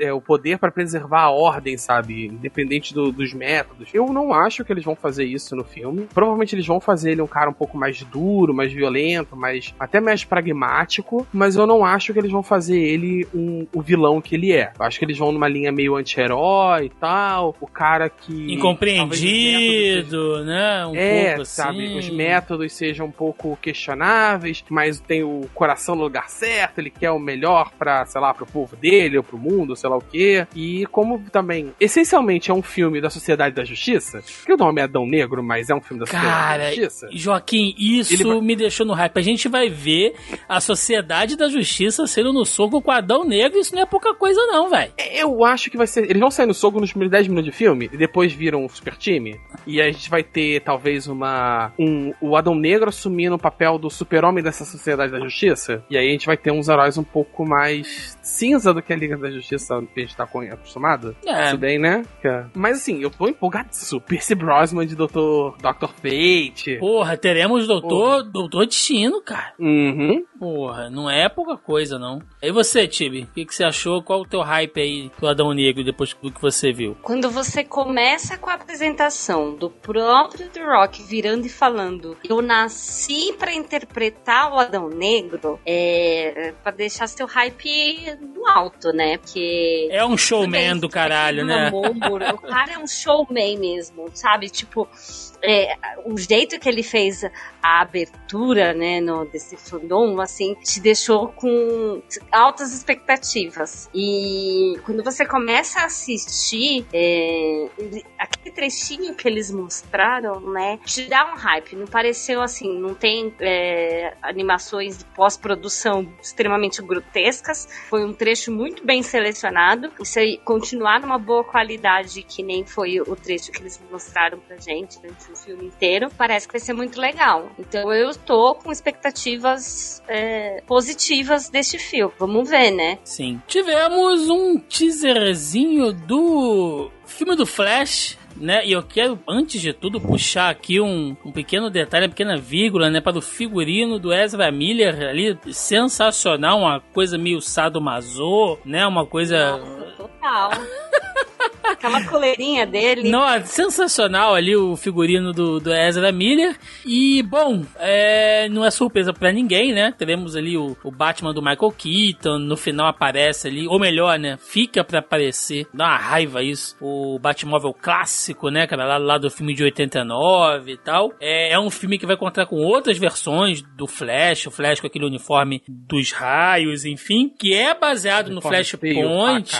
é, o poder para preservar a ordem, sabe? Independente do, dos métodos. Eu não acho que eles vão fazer isso no filme. Provavelmente eles vão fazer ele um cara um pouco mais duro, mais violento, mais até mais pragmático, mas mas eu não acho que eles vão fazer ele um, o vilão que ele é. Eu acho que eles vão numa linha meio anti-herói e tal, o cara que... Incompreendido, né? Um é, pouco assim. sabe? Os métodos sejam um pouco questionáveis, mas tem o coração no lugar certo, ele quer o melhor pra, sei lá, pro povo dele ou pro mundo, sei lá o quê. E como também, essencialmente é um filme da Sociedade da Justiça, que o nome é Adão Negro, mas é um filme da Sociedade Cara, da Justiça. Joaquim, isso vai... me deixou no hype. A gente vai ver a Sociedade da Justiça sendo no soco com o Adão Negro, isso não é pouca coisa não, velho. Eu acho que vai ser. Eles vão sair no soco nos primeiros 10 minutos de filme e depois viram um super time. E a gente vai ter talvez uma. Um, o Adão Negro assumindo o papel do super-homem dessa sociedade da justiça. E aí a gente vai ter uns heróis um pouco mais cinza do que a Liga da Justiça que a gente tá acostumado. É. Isso bem, né? Que- Mas assim, eu tô empolgado. Percy Brosman de Dr. Dr. Fate. Porra, teremos Doutor, Doutor Destino, cara. Uhum. Porra, não é pouca coisa, não. E você, Tibi? O que, que você achou? Qual o teu hype aí do Adão Negro depois do que você viu? Quando você começa com a apresentação do próprio The Rock virando e falando, eu nasci pra interpretar o Adão Negro, é para deixar seu hype no alto, né? Porque É um showman do caralho, né? O cara é um showman mesmo, sabe? Tipo, é, o jeito que ele fez a abertura, né, no, desse fandom, assim, te deixou com altas expectativas. E quando você começa a assistir, é, ele- aquele trechinho que eles mostraram, né, te dá um hype. Não pareceu assim, não tem é, animações de pós-produção extremamente grotescas. Foi um trecho muito bem selecionado. E se continuar numa boa qualidade, que nem foi o trecho que eles mostraram pra gente durante o filme inteiro, parece que vai ser muito legal. Então eu tô com expectativas é, positivas deste filme. Vamos ver, né? Sim. Tivemos um teaserzinho do filme do Flash. Né? E eu quero, antes de tudo, puxar aqui um, um pequeno detalhe, uma pequena vírgula, né? Para o figurino do Ezra Miller ali, sensacional, uma coisa meio sadomaso, né? Uma coisa Nossa, total. <laughs> <laughs> Aquela coleirinha dele. Nossa, sensacional ali o figurino do, do Ezra Miller. E, bom, é, não é surpresa pra ninguém, né? Teremos ali o, o Batman do Michael Keaton. No final aparece ali, ou melhor, né? Fica pra aparecer. Dá uma raiva isso. O Batmóvel clássico, né? Cara, lá, lá do filme de 89 e tal. É, é um filme que vai contar com outras versões do Flash. O Flash com aquele uniforme dos raios, enfim. Que é baseado no Flashpoint.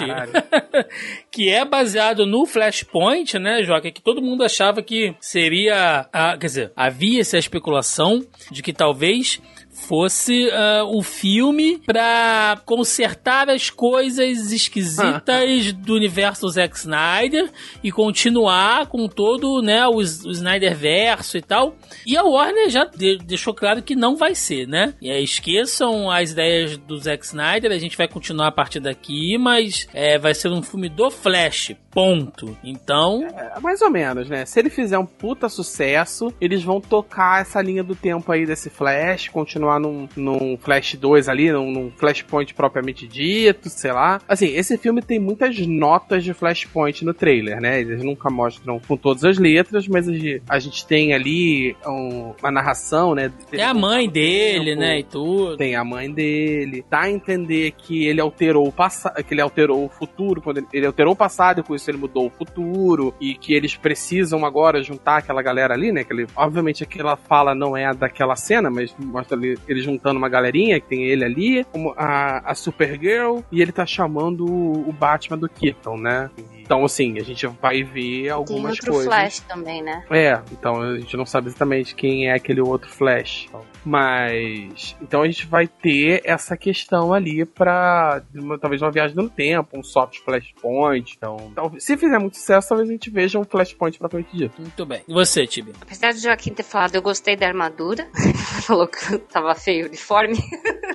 <laughs> que é baseado no Flashpoint, né, Joca? Que todo mundo achava que seria. ah, quer dizer, havia essa especulação de que talvez fosse ah, o filme pra consertar as coisas esquisitas <laughs> do universo Zack Snyder e continuar com todo né, o, o Snyder verso e tal. E a Warner já de- deixou claro que não vai ser, né? Esqueçam as ideias do Zack Snyder, a gente vai continuar a partir daqui, mas é, vai ser um filme do Flash, ponto. Então, É, mais ou menos, né? Se ele fizer um puta sucesso, eles vão tocar essa linha do tempo aí desse Flash, continuar num, num Flash 2 ali, num, num Flashpoint propriamente dito, sei lá. Assim, esse filme tem muitas notas de Flashpoint no trailer, né? Eles nunca mostram com todas as letras, mas a gente, tem ali um- uma narração, né? é a mãe dele, tempo. né, e tudo. Tem a mãe dele, dá a entender que ele alterou o passado, que ele alterou o futuro, quando ele, ele alterou o passado e com isso ele mudou o futuro, e que eles precisam agora juntar aquela galera ali, né? Que ele, obviamente aquela fala não é a daquela cena, mas mostra ali ele juntando uma galerinha, que tem ele ali, a, a Supergirl, e ele tá chamando o, Batman do Keaton, né? Então, assim, a gente vai ver Tem algumas outro coisas. Flash também, né? É, então a gente não sabe exatamente quem é aquele outro Flash. Mas. Então a gente vai ter essa questão ali pra. uma- talvez uma viagem no tempo, um soft Flashpoint. Então, talvez, se fizer muito sucesso, talvez a gente veja um Flashpoint propriamente dito. Muito bem. E você, Tibi? Apesar de Joaquim ter falado, eu gostei da armadura. <laughs> Falou que tava feio o uniforme.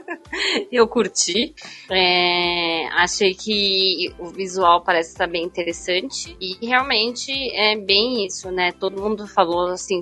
<laughs> eu curti. É, achei que o visual parece estar bem interessante. E realmente é bem isso, né? Todo mundo falou assim.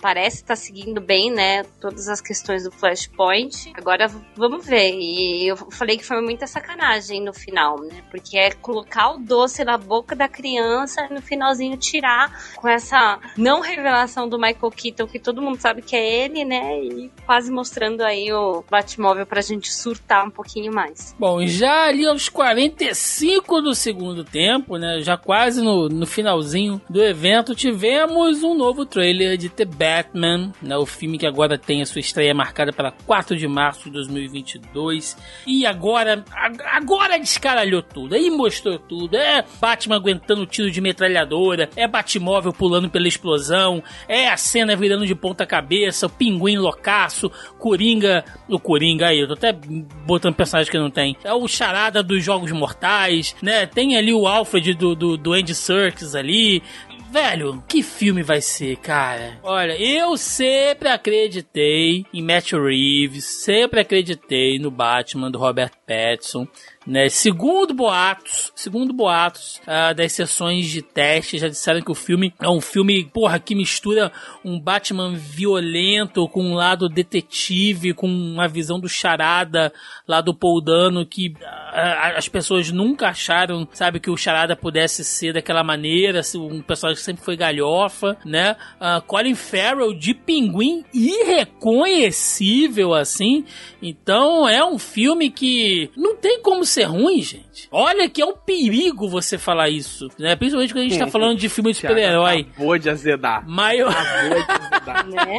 Parece estar seguindo bem, né? Todas as questões do Flashpoint. Agora vamos ver. E eu falei que foi muita sacanagem no final, né? Porque é colocar o doce na boca da criança e no finalzinho tirar com essa não revelação do Michael Keaton, que todo mundo sabe que é ele, né? E quase mostrando aí o Batmóvel pra gente surtar um pouquinho mais. Bom, já ali aos 45 do segundo tempo, né? Já quase no, no finalzinho do evento, tivemos um novo trailer de The Batman, né, o filme que agora tem a sua estreia marcada para 4 de março de 2022. E agora, agora descaralhou tudo, aí mostrou tudo. É Batman aguentando tiro de metralhadora, é Batmóvel pulando pela explosão, é a cena virando de ponta cabeça, o pinguim loucaço, Coringa, o Coringa aí, eu tô até botando personagem que não tem. É o charada dos Jogos Mortais, né? Tem ali o Alfred do, do, do Andy Serkis ali, velho, que filme vai ser, cara? Olha, eu sempre acreditei em Matt Reeves, sempre acreditei no Batman do Robert Pattinson. Né? Segundo boatos, segundo boatos uh, das sessões de teste, já disseram que o filme é um filme, porra, que mistura um Batman violento com um lado detetive, com uma visão do charada lá do Paul Dano, que uh, as pessoas nunca acharam, sabe, que o charada pudesse ser daquela maneira, um personagem que sempre foi galhofa, né? Uh, Colin Farrell de pinguim irreconhecível, assim. Então é um filme que não tem como ser ruim, gente. Olha que é um perigo você falar isso, né? Principalmente quando a gente tá falando de filme de super-herói. Acabou de azedar. Mas eu... Acabou de azedar. <laughs> Né?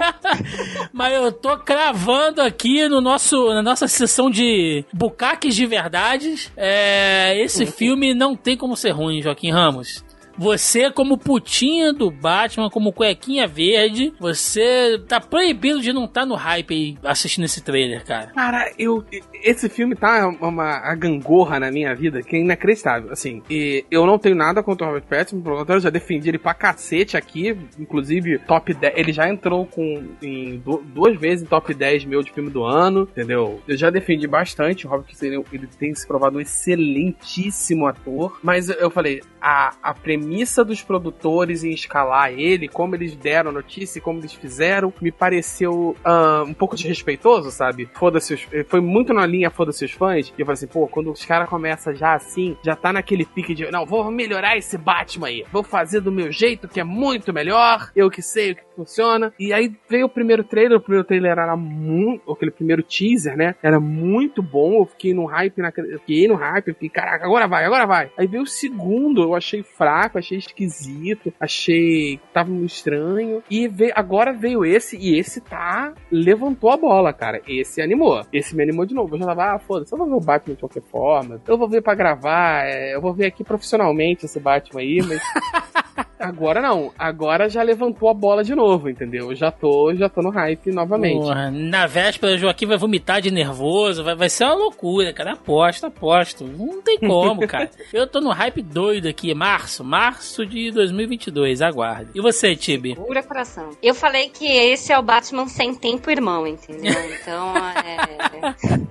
Mas eu tô cravando aqui no nosso, na nossa sessão de bucaques de verdades. É, esse filme não tem como ser ruim, Joaquim Ramos. Você, como putinha do Batman, como cuequinha verde, você tá proibido de não estar tá no hype aí assistindo esse trailer, cara. Cara, eu. Esse filme tá uma a gangorra na minha vida que é inacreditável. Assim, e eu não tenho nada contra o Robert Pattinson, pelo contrário, eu já defendi ele pra cacete aqui. Inclusive, top 10. Ele já entrou com em, duas vezes em top 10 meu de filme do ano, entendeu? Eu já defendi bastante. O Robert Pattinson ele tem se provado um excelentíssimo ator. Mas eu falei, a, a premissa dos produtores em escalar ele, como eles deram notícia, como eles fizeram, me pareceu uh, um pouco desrespeitoso, sabe? Foda-se os, Foi muito na linha foda-se os fãs. E eu falei assim, pô, quando os caras começam já assim, já tá naquele pique de, não, vou melhorar esse Batman aí. Vou fazer do meu jeito, que é muito melhor. Eu que sei o que funciona. E aí veio o primeiro trailer, o primeiro trailer era muito. aquele primeiro teaser, né? Era muito bom. Eu fiquei no hype, na, fiquei no hype, fiquei, caraca, agora vai, agora vai. Aí veio o segundo, eu achei fraco, achei esquisito, achei tava estranho. E veio, agora veio esse, e esse tá. levantou a bola, cara. Esse animou. Esse me animou de novo. Eu já tava, ah, foda-se, eu vou ver o Batman de qualquer forma. Eu vou ver pra gravar, é, eu vou ver aqui profissionalmente esse Batman aí, mas. <laughs> Agora não. Agora já levantou a bola de novo, entendeu? Já tô, já tô no hype novamente. Porra, na véspera, o Joaquim vai vomitar de nervoso. Vai, vai ser uma loucura, cara. Aposto, aposto. Não tem como, <laughs> cara. Eu tô no hype doido aqui. Março, março de 2022. Aguarde. E você, Tibi? Pura coração. Eu falei que esse é o Batman sem tempo, irmão, entendeu? Então, é.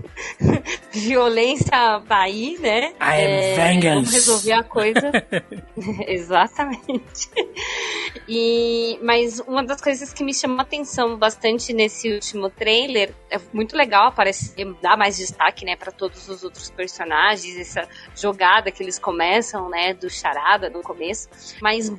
<laughs> <laughs> Violência tá aí, né? I é, vengeance. Vamos resolver a coisa. Exatamente. Exatamente. E, mas uma das coisas que me chamou a atenção bastante nesse último trailer é muito legal aparecer, dar mais destaque, né, para todos os outros personagens, essa jogada que eles começam, né, do charada no começo, mas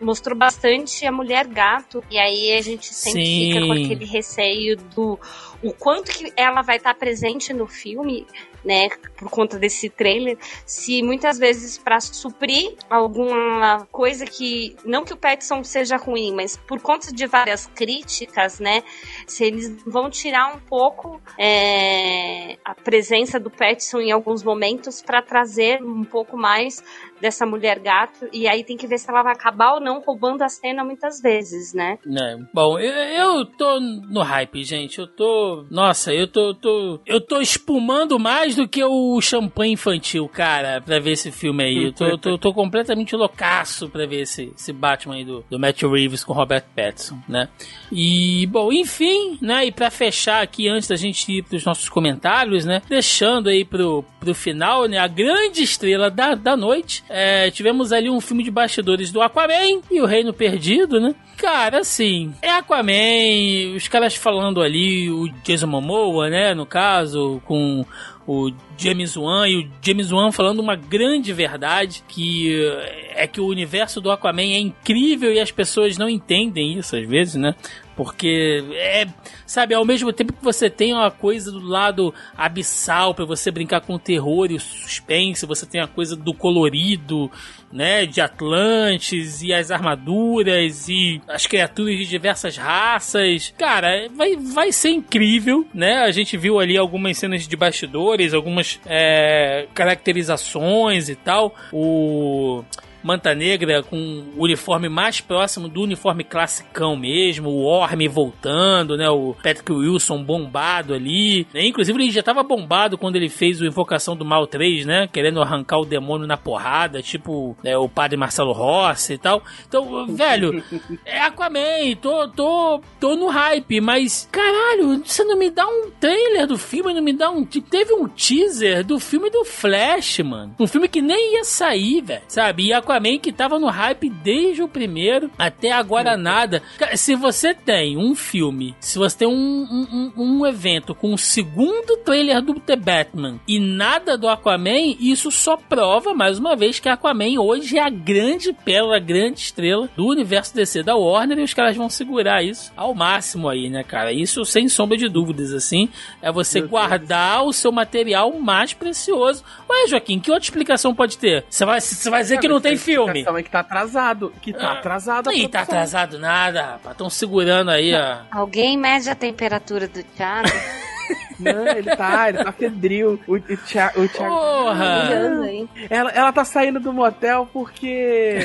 mostrou bastante a mulher gato e aí a gente sempre Sim. fica com aquele receio do o quanto que ela vai estar presente no filme né, por conta desse trailer, se muitas vezes para suprir alguma coisa que não que o Petson seja ruim, mas por conta de várias críticas, né, se eles vão tirar um pouco é, a presença do Petson em alguns momentos para trazer um pouco mais dessa mulher gato, e aí tem que ver se ela vai acabar ou não roubando a cena muitas vezes, né? É, bom, eu, eu tô no hype, gente. Eu tô. Nossa, eu tô, tô. Eu tô espumando mais do que o champanhe infantil, cara, pra ver esse filme aí. Eu tô, tô, tô completamente loucaço pra ver esse, esse Batman aí do, do Matt Reeves com Robert Pattinson, né? E, bom, enfim, né? E pra fechar aqui, antes da gente ir pros nossos comentários, né? Deixando aí pro, pro final, né? A grande estrela da, da noite. É, tivemos ali um filme de bastidores do Aquaman e o Reino Perdido, né? Cara, assim, é Aquaman, os caras falando ali, o Jason Momoa, né? No caso, com o James Wan e o James Wan falando uma grande verdade que é que o universo do Aquaman é incrível e as pessoas não entendem isso às vezes, né? Porque é, sabe, ao mesmo tempo que você tem uma coisa do lado abissal para você brincar com o terror e o suspense, você tem a coisa do colorido, né, de Atlantes e as armaduras e as criaturas de diversas raças. Cara, vai, vai ser incrível, né? A gente viu ali algumas cenas de bastidores, algumas é, caracterizações e tal. O Manta Negra com o uniforme mais próximo do uniforme classicão mesmo, o Orme voltando, né? O Patrick Wilson bombado ali. Né? Inclusive, ele já tava bombado quando ele fez o Invocação do Mal 3, né? Querendo arrancar o demônio na porrada, tipo né, o padre Marcelo Rossi e tal. Então, velho, <laughs> é Aquaman, tô, tô, tô no hype, mas caralho, você não me dá um trailer do filme, não me dá um. Teve um teaser do filme do Flash, mano. Um filme que nem ia sair, velho, sabe? E Aquaman Aquaman que tava no hype desde o primeiro até agora nada. Se você tem um filme, se você tem um, um, um evento com o segundo trailer do The Batman e nada do Aquaman, isso só prova, mais uma vez, que Aquaman hoje é a grande pérola, a grande estrela do universo DC da Warner e os caras vão segurar isso ao máximo aí, né, cara? Isso sem sombra de dúvidas, assim, é você Meu guardar Deus. o seu material mais precioso. Ué, Joaquim, que outra explicação pode ter? Você vai, você vai dizer que não tem filme. É que tá atrasado. Que tá ah, atrasado. Ih, tá atrasado nada, rapaz. Estão segurando aí, ó. Alguém mede a temperatura do Thiago? Não, ele tá, ele tá fedril. O, o, Thiago, o Thiago. Porra! Ela, ela tá saindo do motel porque.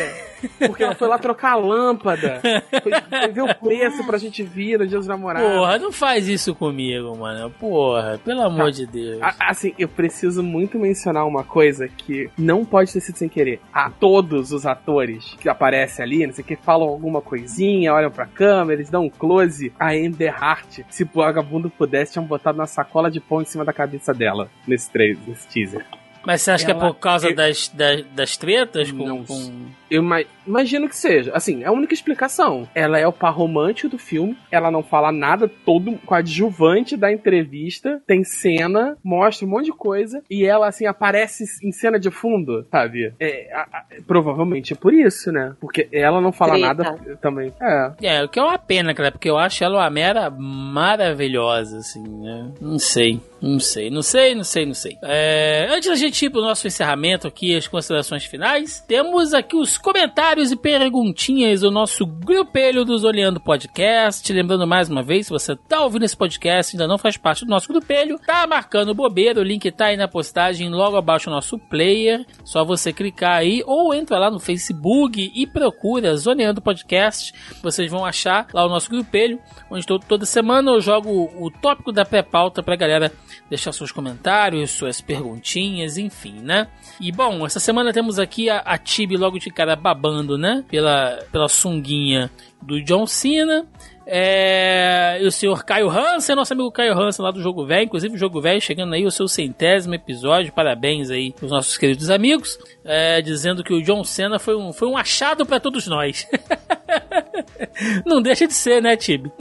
Porque ela foi lá trocar a lâmpada. Foi, foi ver o preço pra gente vir no Dia dos Namorados. Porra, não faz isso comigo, mano. Porra, pelo amor tá. de Deus. assim, eu preciso muito mencionar uma coisa que não pode ter sido sem querer. A todos os atores que aparecem ali, não sei o que, falam alguma coisinha, olham pra câmera, eles dão um close. A Ender Hart, se o vagabundo pudesse, tinham botado uma sacola de pão em cima da cabeça dela nesse, nesse teaser. Mas você acha ela, que é por causa eu, das, das, das tretas com, com, Eu imagino que seja. Assim, é a única explicação. Ela é o par romântico do filme, ela não fala nada, todo coadjuvante da entrevista, tem cena, mostra um monte de coisa, e ela, assim, aparece em cena de fundo, sabe? É, a, a, provavelmente é por isso, né? Porque ela não fala Treta. nada também. É. É, o que é uma pena, cara, porque eu acho ela uma mera maravilhosa, assim, né? Não sei. Não sei, não sei, não sei, não sei. É, antes da gente ir pro nosso encerramento aqui, as considerações finais, temos aqui os comentários e perguntinhas do nosso grupelho dos Olhando Podcast. Lembrando mais uma vez, se você tá ouvindo esse podcast e ainda não faz parte do nosso grupelho, tá marcando bobeira, o link tá aí na postagem logo abaixo do nosso player. Só você clicar aí ou entra lá no Facebook e procura Zoneando Podcast. Vocês vão achar lá o nosso grupelho, onde todo, toda semana eu jogo o tópico da pré-pauta pra galera deixar seus comentários, suas perguntinhas, enfim, né? E bom, essa semana temos aqui a, a Tibi logo de cara babando, né? Pela, pela sunguinha do John Cena. É, e o senhor Caio Hansen, nosso amigo Caio Hansen lá do Jogo Velho, inclusive o Jogo Velho chegando aí o seu centésimo episódio, parabéns aí os nossos queridos amigos, é, dizendo que o John Cena foi um, foi um achado para todos nós. <laughs> não deixa de ser, né, Tibi?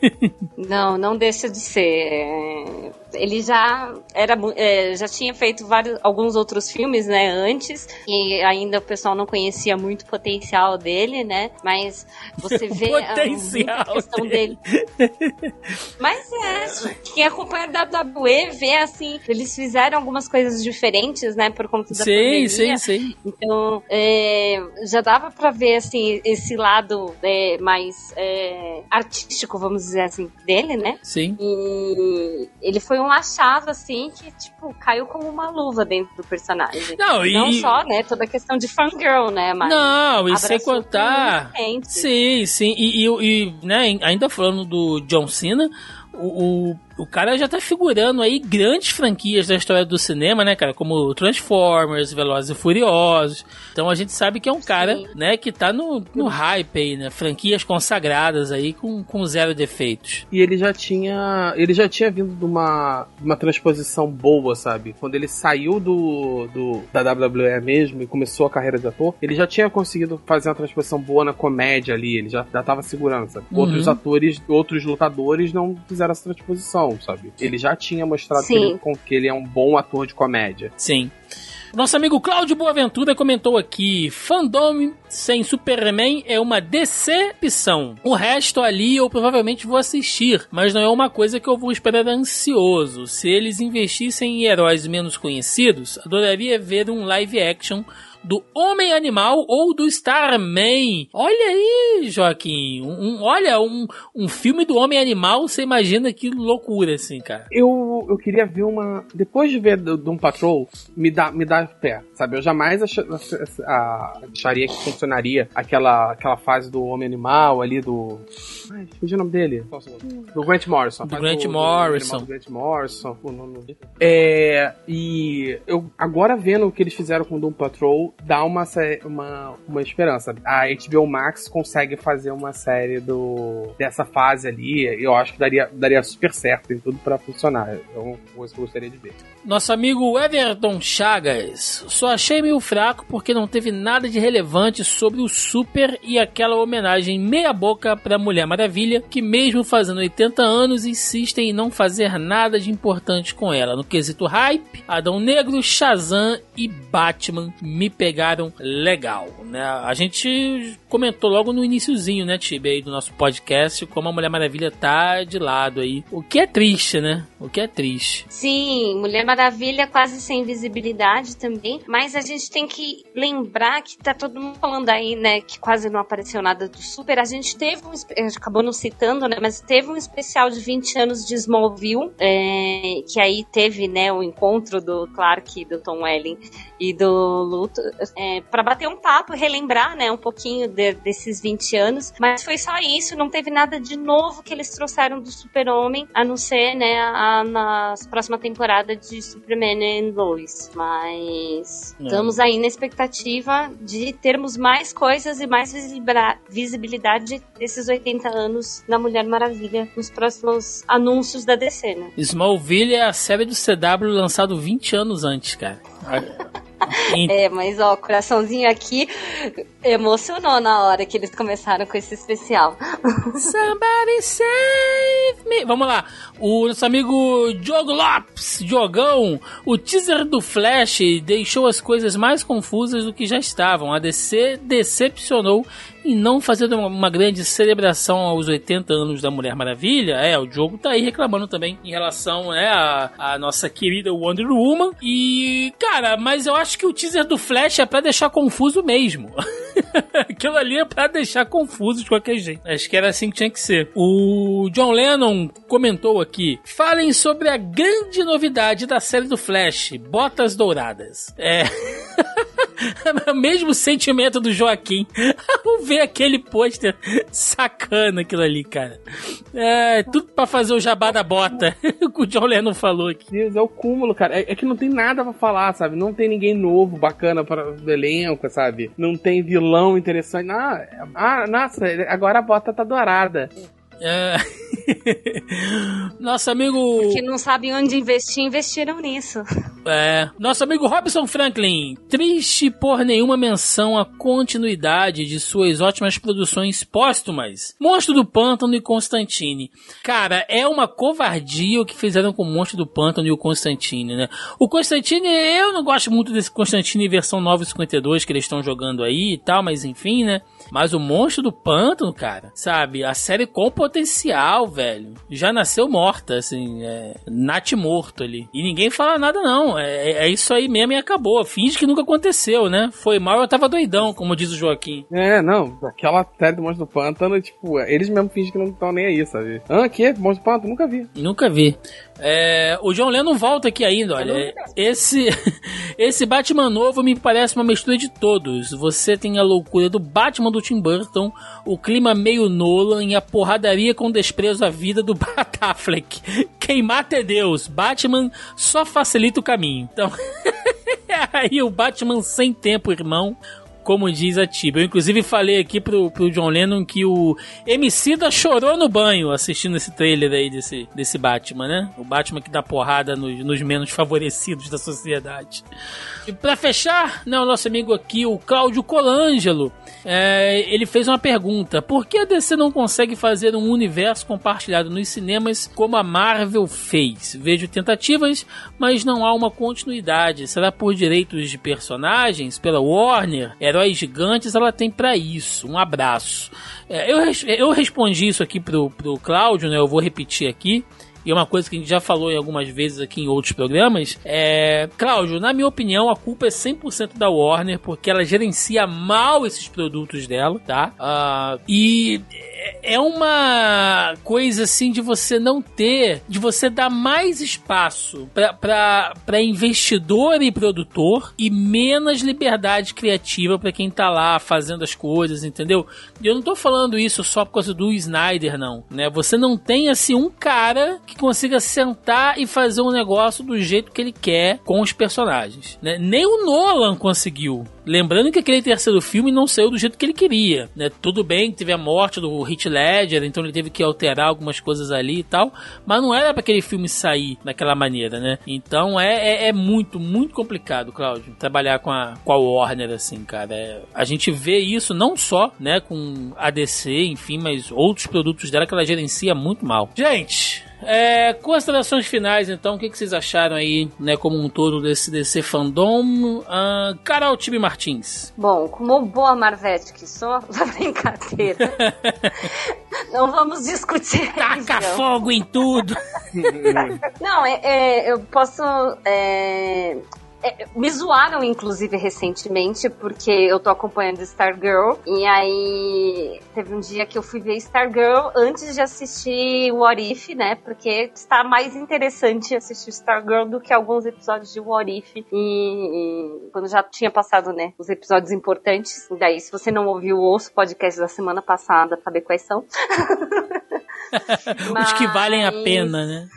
<laughs> não, não deixa de ser. É, ele já era é, já tinha feito vários alguns outros filmes né antes. E ainda o pessoal não conhecia muito o potencial dele né. Mas você <laughs> vê potencial a <laughs> questão dele. dele. mas é quem acompanha a WWE vê assim eles fizeram algumas coisas diferentes né por conta da sim, pandemia. sim sim. Então é, já dava para ver assim esse lado é, mais é, artístico vamos dizer assim dele né. Sim. E ele foi um achado, assim, que, tipo, caiu como uma luva dentro do personagem. Não, e... Não só, né, toda a questão de fangirl, né, mas... Não, e sem contar... Sim, sim, e, e, e, né, ainda falando do John Cena, o, o o cara já tá figurando aí grandes franquias da história do cinema, né, cara? Como Transformers, Velozes e Furiosos. Então a gente sabe que é um cara, Sim. né, que tá no, no hype aí, né? Franquias consagradas aí com, com zero defeitos. E ele já tinha. Ele já tinha vindo de uma, uma transposição boa, sabe? Quando ele saiu do, do da WWE mesmo e começou a carreira de ator, ele já tinha conseguido fazer uma transposição boa na comédia ali. Ele já, já tava segurando, sabe? Uhum. Outros atores, outros lutadores não fizeram essa transposição atuação, sabe? Ele já tinha mostrado que ele, que ele é um bom ator de comédia. Sim. Nosso amigo Cláudio Boaventura comentou aqui: fandom sem Superman é uma decepção. O resto ali eu provavelmente vou assistir, mas não é uma coisa que eu vou esperar ansioso. Se eles investissem em heróis menos conhecidos, adoraria ver um live action do Homem Animal ou do Starman. Olha aí, Joaquim. Um, um- olha, um, um filme do Homem Animal, você imagina que loucura, assim, cara. Eu, eu queria ver uma. Depois de ver do Doom Patrol, me dá, me dá pé, sabe? Eu jamais ach- acharia que funcionaria aquela, aquela fase do Homem Animal ali do. Ai, fugiu o nome dele. Do Grant Morrison. Do Grant Homem Morrison. Do Grant Morrison. o nome- É. E eu agora vendo o que eles fizeram com o Doom Patrol, dá uma, uma, uma esperança. A HBO Max consegue fazer uma série do dessa fase ali. Eu acho que daria, daria super certo, tem tudo pra funcionar. É uma coisa que eu gostaria de ver. Nosso amigo Everton Chagas. Só achei meio fraco porque não teve nada de relevante sobre o Super e aquela homenagem meia-boca pra Mulher Maravilha, que mesmo fazendo 80 anos insistem em não fazer nada de importante com ela. No quesito hype, Adão Negro, Shazam e Batman me pegaram legal, né? A gente comentou logo no iniciozinho, né, Tibe, aí do nosso podcast, como a Mulher Maravilha tá de lado aí. O que é triste, né? O que é triste. Sim, Mulher Maravilha quase sem visibilidade também, mas a gente tem que lembrar que tá todo mundo falando aí, né, que quase não apareceu nada do Super. A gente teve um, a gente acabou não citando, né, mas teve um especial de 20 anos de Smallville, é, que aí teve, né, o encontro do Clark, do Tom Welling e do Luto, é, para bater um papo, relembrar, né, um pouquinho de- desses 20 anos, mas foi só isso, não teve nada de novo que eles trouxeram do Super-Homem, a não ser, né, a, na próxima temporada de Superman and Lois, mas Não. estamos aí na expectativa de termos mais coisas e mais visibilidade desses 80 anos na Mulher Maravilha nos próximos anúncios da DC, né? Smallville é a série do CW lançado 20 anos antes, cara. <laughs> <laughs> É, mas ó, o coraçãozinho aqui emocionou na hora que eles começaram com esse especial. <laughs> Somebody save me. Vamos lá. O nosso amigo Diogo Lopes, Diogão, o teaser do Flash deixou as coisas mais confusas do que já estavam. A DC decepcionou em não fazer uma, grande celebração aos 80 anos da Mulher Maravilha. É, o Diogo tá aí reclamando também em relação né, à, à nossa querida Wonder Woman. E, cara, mas eu acho que o teaser do Flash é pra deixar confuso mesmo. <laughs> Aquilo ali é pra deixar confuso de qualquer jeito. Acho que era assim que tinha que ser. O John Lennon comentou aqui: falem sobre a grande novidade da série do Flash, Botas Douradas. É. <laughs> o <laughs> mesmo sentimento do Joaquim <laughs> ao ver aquele pôster sacana aquilo ali, cara. É, tudo pra fazer o jabá da bota. <laughs> o John Lennon falou aqui. Deus, é o cúmulo, cara. É, é que não tem nada pra falar, sabe? Não tem ninguém novo, bacana para o elenco, sabe? Não tem vilão interessante. Ah, é- ah, nossa, agora a bota tá dourada. É... <laughs> Nosso amigo. Que não sabem onde investir, investiram nisso. É, nosso amigo Robson Franklin, triste por nenhuma menção à continuidade de suas ótimas produções póstumas, Monstro do Pântano e Constantine. Cara, é uma covardia o que fizeram com o Monstro do Pântano e o Constantine, né? O Constantine, eu não gosto muito desse Constantine versão 952 que eles estão jogando aí e tal, mas enfim, né? Mas o Monstro do Pântano, cara, sabe? A série com potencial, velho. Já nasceu morta, assim, é, Nat morto ali. E ninguém fala nada, não. É, é isso aí mesmo e acabou. Finge que nunca aconteceu, né? Foi mal, eu tava doidão, como diz o Joaquim. É, não, aquela série do Monstro do Pântano, tipo, eles mesmo fingem que não estão nem aí, sabe? Ah, que? Monstro do Pântano? Nunca vi. Nunca vi. É, o John Lennon volta aqui ainda, olha. Esse, <laughs> esse Batman novo me parece uma mistura de todos. Você tem a loucura do Batman do Tim Burton, o clima meio Nolan e a porradaria com desprezo à vida do <laughs> Bat Affleck. Quem mata é Deus. Batman só facilita o caminho. Então, <laughs> aí o Batman sem tempo, irmão. Como diz a Tiba. Eu inclusive falei aqui pro, pro John Lennon que o Emicida chorou no banho assistindo esse trailer aí desse, desse Batman, né? O Batman que dá porrada nos, nos menos favorecidos da sociedade. E pra fechar, né, o nosso amigo aqui, o Cláudio Colangelo. É, ele fez uma pergunta: por que a DC não consegue fazer um universo compartilhado nos cinemas como a Marvel fez? Vejo tentativas, mas não há uma continuidade. Será por direitos de personagens? Pela Warner? Heróis gigantes ela tem para isso. Um abraço. É, eu, eu respondi isso aqui pro, pro Cláudio, né? Eu vou repetir aqui e é uma coisa que a gente já falou em algumas vezes aqui em outros programas, é... Cláudio, na minha opinião, a culpa é 100% da Warner, porque ela gerencia mal esses produtos dela, tá? Uh, e é uma coisa assim de você não ter, de você dar mais espaço para investidor e produtor e menos liberdade criativa para quem tá lá fazendo as coisas, entendeu? Eu não tô falando isso só por causa do Snyder, não, né? Você não tem assim um cara consiga sentar e fazer um negócio do jeito que ele quer com os personagens, né? Nem o Nolan conseguiu. Lembrando que aquele terceiro filme não saiu do jeito que ele queria, né? Tudo bem que teve a morte do Heath Ledger, então ele teve que alterar algumas coisas ali e tal, mas não era para aquele filme sair daquela maneira, né? Então é, é, é, muito, muito complicado, Cláudio, trabalhar com a, com a Warner assim, cara. É, a gente vê isso não só, né, com a DC, enfim, mas outros produtos dela que ela gerencia muito mal. Gente, é, considerações finais, então, o que, que, vocês acharam aí, né, como um todo desse, desse fandom? Uh, Carol Tibi Martins. Bom, como boa Marvete que sou, <laughs> brincadeira. <laughs> Não vamos discutir. Taca fogo em tudo! <laughs> Não, é, é, eu posso é, me zoaram, inclusive, recentemente, porque eu tô acompanhando Stargirl. E aí teve um dia que eu fui ver Stargirl antes de assistir What If, né? Porque está mais interessante assistir Stargirl do que alguns episódios de What If. E, e quando já tinha passado, né? Os episódios importantes. E daí, se você não ouviu, o podcast da semana passada saber quais são. <laughs> Os que valem a pena, né?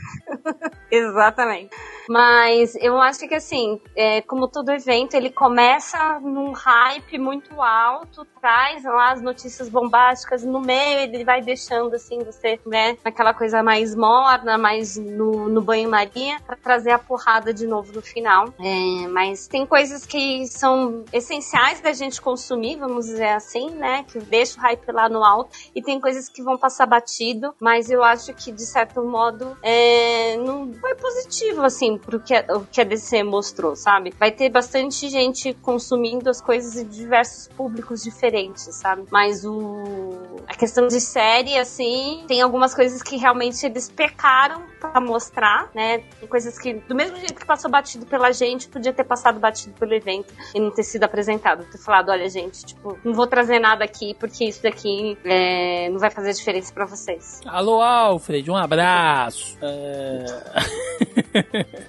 <laughs> Exatamente. Mas eu acho que assim, é, como todo evento, ele começa num hype muito alto, traz lá as notícias bombásticas, no meio ele vai deixando assim, você, né, naquela coisa mais morna, mais no, no banho-maria, para trazer a porrada de novo no final. É, mas tem coisas que são essenciais da gente consumir, vamos dizer assim, né, que deixa o hype lá no alto, e tem coisas que vão passar batido, mas eu acho que de certo modo é, não foi positivo, assim, pro que a, o que a DC mostrou, sabe? Vai ter bastante gente consumindo as coisas de diversos públicos diferentes, sabe? Mas o a questão de série, assim, tem algumas coisas que realmente eles pecaram para mostrar, né? Tem coisas que, do mesmo jeito que passou batido pela gente, podia ter passado batido pelo evento e não ter sido apresentado. Ter falado, olha, gente, tipo, não vou trazer nada aqui porque isso daqui é, não vai fazer diferença para vocês. Alô, Alfred, um abraço. É... <laughs>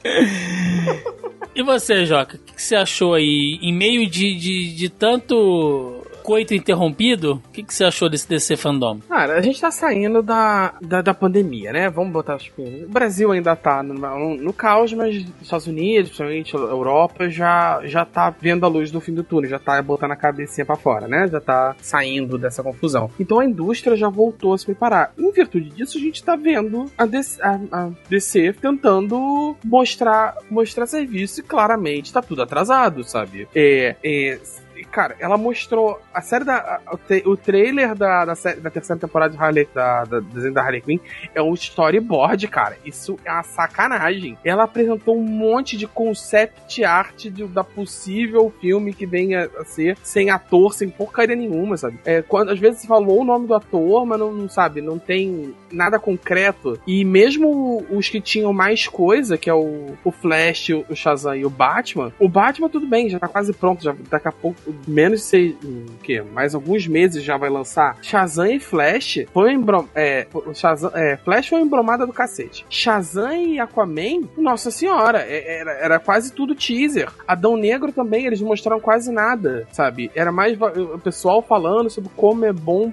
e você, Joca, o que, que, você achou aí? Em meio de, de, de tanto coito interrompido, o que, que você achou desse DC Fandom? Cara, a gente tá saindo da, da, da pandemia, né? Vamos botar tipo, O Brasil ainda tá no, no, no caos, mas os Estados Unidos, principalmente a Europa, já, já tá vendo a luz do fim do túnel, já tá botando a cabecinha pra fora, né? Já tá saindo dessa confusão. Então a indústria já voltou a se preparar. Em virtude disso, a gente tá vendo a DC, a, a DC tentando mostrar, mostrar serviço e claramente tá tudo atrasado, sabe? É, é cara, ela mostrou a série da. A, o, trailer da, da, série, da, terceira temporada de Harley, da, da desenho da Harley Quinn é um storyboard, cara. Isso é uma sacanagem. Ela apresentou um monte de concept art de, da possível filme que venha a ser sem ator, sem porcaria nenhuma, sabe? É, quando, às vezes falou o nome do ator, mas não, não sabe, não tem nada concreto. E mesmo os que tinham mais coisa, que é o, o Flash, o Shazam e o Batman, o Batman tudo bem, já tá quase pronto, já daqui a pouco menos de seis, o quê? Mais alguns meses já vai lançar. Shazam e Flash foi embrom, é, é, Flash foi embromada do cacete. Shazam e Aquaman, nossa senhora, é, era, era quase tudo teaser. Adão Negro também, eles mostraram quase nada, sabe? Era mais o pessoal falando sobre como é bom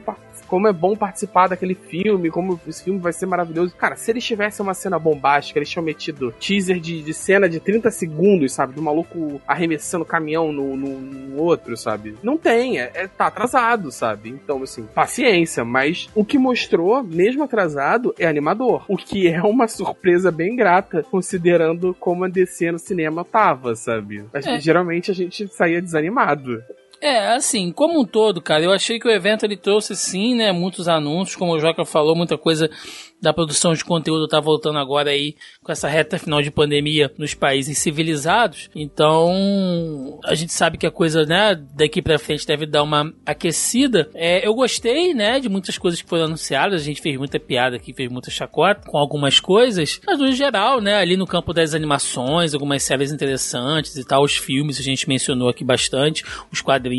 como é bom participar daquele filme, como esse filme vai ser maravilhoso. Cara, se eles tivessem uma cena bombástica, eles tinham metido teaser de, de cena de 30 segundos, sabe? Do maluco arremessando caminhão no, no, no outro, sabe? Não tem, é, é, tá atrasado, sabe? Então, assim, paciência, mas o que mostrou, mesmo atrasado, é animador. O que é uma surpresa bem grata, considerando como a DC no cinema tava, sabe? Mas, é. Geralmente a gente saía desanimado. É, assim, como um todo, cara, eu achei que o evento ele trouxe sim, né, muitos anúncios, como o Joca falou, muita coisa da produção de conteúdo tá voltando agora aí com essa reta final de pandemia nos países civilizados. Então, a gente sabe que a coisa, né, daqui para frente deve dar uma aquecida. É, eu gostei, né, de muitas coisas que foram anunciadas. A gente fez muita piada aqui, fez muita chacota com algumas coisas, mas no geral, né, ali no campo das animações, algumas séries interessantes e tal, os filmes a gente mencionou aqui bastante, os quadrinhos,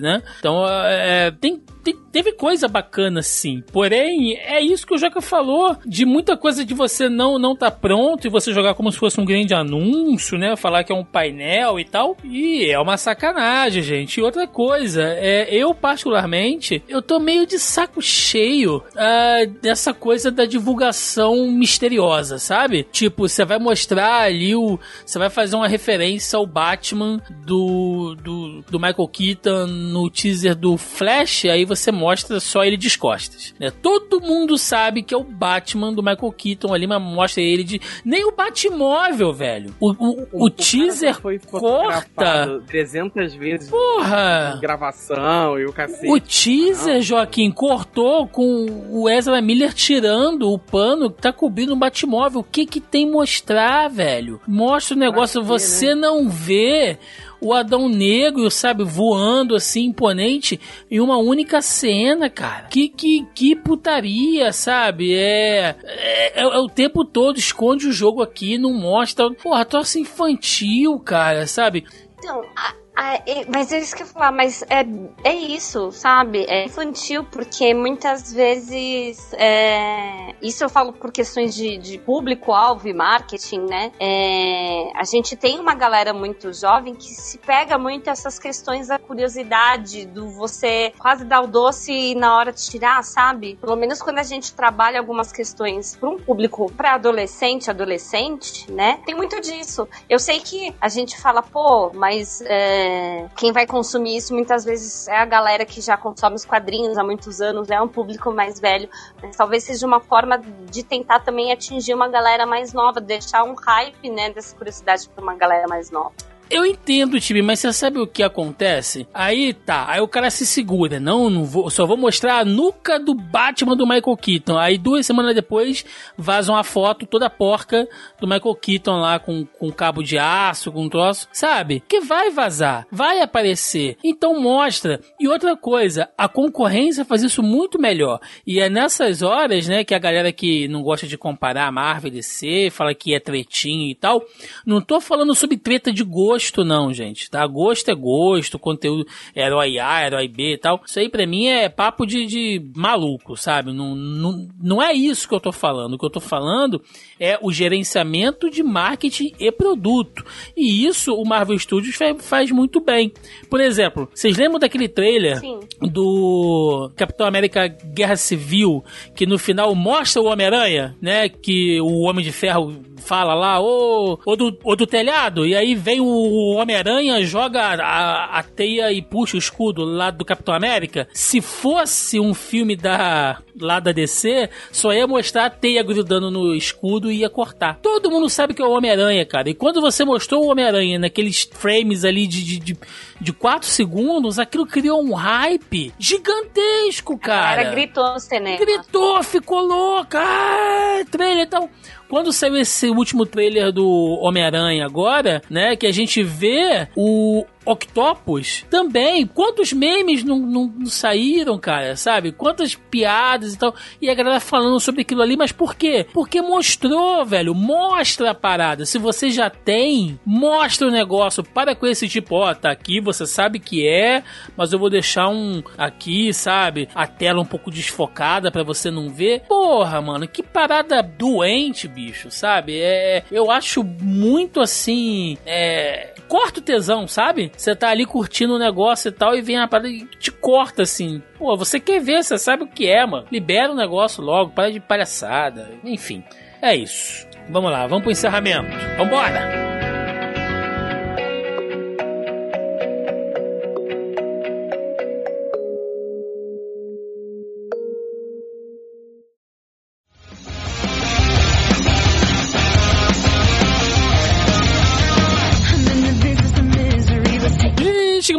né? Então, é, tem, teve coisa bacana sim. Porém, é isso que o Joca falou falou de muita coisa de você não não tá pronto e você jogar como se fosse um grande anúncio, né? Falar que é um painel e tal. E é uma sacanagem, gente. E outra coisa, é, eu particularmente, eu tô meio de saco cheio uh, dessa coisa da divulgação misteriosa, sabe? Tipo, você vai mostrar ali o. Você vai fazer uma referência ao Batman do, do, do Michael Keaton no teaser do Flash, aí você mostra só ele de costas. Né? Todo mundo sabe que é o Batman do Michael Keaton ali, mas mostra ele de. Nem o Batmóvel, velho. O, o, o, o teaser foi corta. 300 vezes. Porra! Gravação e o cacete. O teaser, Não. Joaquim, cortou com o Ezra Miller tirando o pano que tá cobrindo o Batmóvel. O que que tem mostrar, velho? Mostra o negócio, quê, você né? não vê o Adão Negro, sabe, voando assim, imponente, em uma única cena, cara. Que, que, que putaria, sabe? É, é, é, o tempo todo, esconde o jogo aqui, não mostra. Porra, troço infantil, cara, sabe? Então, a ah, mas é isso que eu ia falar, mas é, é isso, sabe? É infantil, porque muitas vezes. É, isso eu falo por questões de, de público-alvo e marketing, né? É, a gente tem uma galera muito jovem que se pega muito essas questões da curiosidade, do você quase dar o doce na hora de tirar, sabe? Pelo menos quando a gente trabalha algumas questões para um público para adolescente, adolescente, né? Tem muito disso. Eu sei que a gente fala, pô, mas. É, é, quem vai consumir isso muitas vezes é a galera que já consome os quadrinhos há muitos anos, é um público mais velho. Mas talvez seja uma forma de tentar também atingir uma galera mais nova, deixar um hype, né, dessa curiosidade para uma galera mais nova. Eu entendo, time, mas você sabe o que acontece? Aí tá, aí o cara se segura. Não, não vou, só vou mostrar a nuca do Batman do Michael Keaton. Aí duas semanas depois vaza uma foto toda porca do Michael Keaton lá com, com cabo de aço, com um troço. Sabe? Que vai vazar, vai aparecer. Então mostra. E outra coisa, a concorrência faz isso muito melhor. E é nessas horas, né, que a galera que não gosta de comparar Marvel e DC, fala que é tretinho e tal. Não tô falando sobre treta de gosto gosto, não, gente, tá? Gosto é gosto, conteúdo herói A, herói B e tal. Isso aí pra mim é papo de, de maluco, sabe? Não, não, não é isso que eu tô falando. O que eu tô falando é o gerenciamento de marketing e produto. E isso o Marvel Studios faz muito bem. Por exemplo, vocês lembram daquele trailer Sim. do Capitão América Guerra Civil, que no final mostra o Homem-Aranha, né? Que o Homem de Ferro fala lá, ou, ou, do, ou do telhado, e aí vem o Homem-Aranha, joga a, a teia e puxa o escudo lá do Capitão América. Se fosse um filme da lá da DC, só ia mostrar a teia grudando no escudo e ia cortar. Todo mundo sabe que é o Homem-Aranha, cara. E quando você mostrou o Homem-Aranha naqueles frames ali de, de, de, de 4 segundos, aquilo criou um hype gigantesco, cara. Era gritou no cinema. Gritou, ficou louca. Ah, trailer e tal. Quando saiu esse último trailer do Homem-Aranha agora, né, que a gente vê o Octopus também. Quantos memes não, não, não, saíram, cara? Sabe? Quantas piadas e tal. E a galera falando sobre aquilo ali, mas por quê? Porque mostrou, velho. Mostra a parada. Se você já tem, mostra o negócio. Para com esse tipo, ó, tá aqui, você sabe que é, mas eu vou deixar um aqui, sabe? A tela um pouco desfocada para você não ver. Porra, mano, que parada doente, bicho, sabe? É, eu acho muito assim. É, corta o tesão, sabe? Você tá ali curtindo o negócio e tal, e vem a parada e te corta assim. Pô, você quer ver, você sabe o que é, mano. Libera o negócio logo, para de palhaçada. Enfim, é isso. Vamos lá, vamos pro encerramento. Vambora!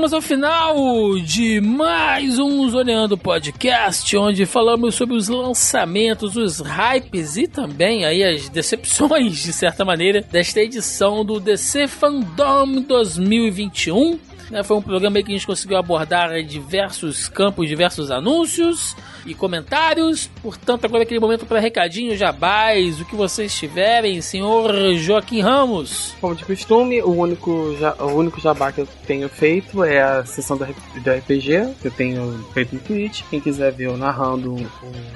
Chegamos ao final de mais um Zoneando Podcast, onde falamos sobre os lançamentos, os hypes e também aí as decepções, de certa maneira, desta edição do DC Fandom 2021. Né, foi um programa que a gente conseguiu abordar diversos campos, diversos anúncios e comentários. Portanto, agora é aquele momento para recadinho, jabás, o que vocês tiverem, senhor Joaquim Ramos. Como de costume, o único, o único jabá que eu tenho feito é a sessão do, RPG, que eu tenho feito no Twitch. Quem quiser ver eu narrando um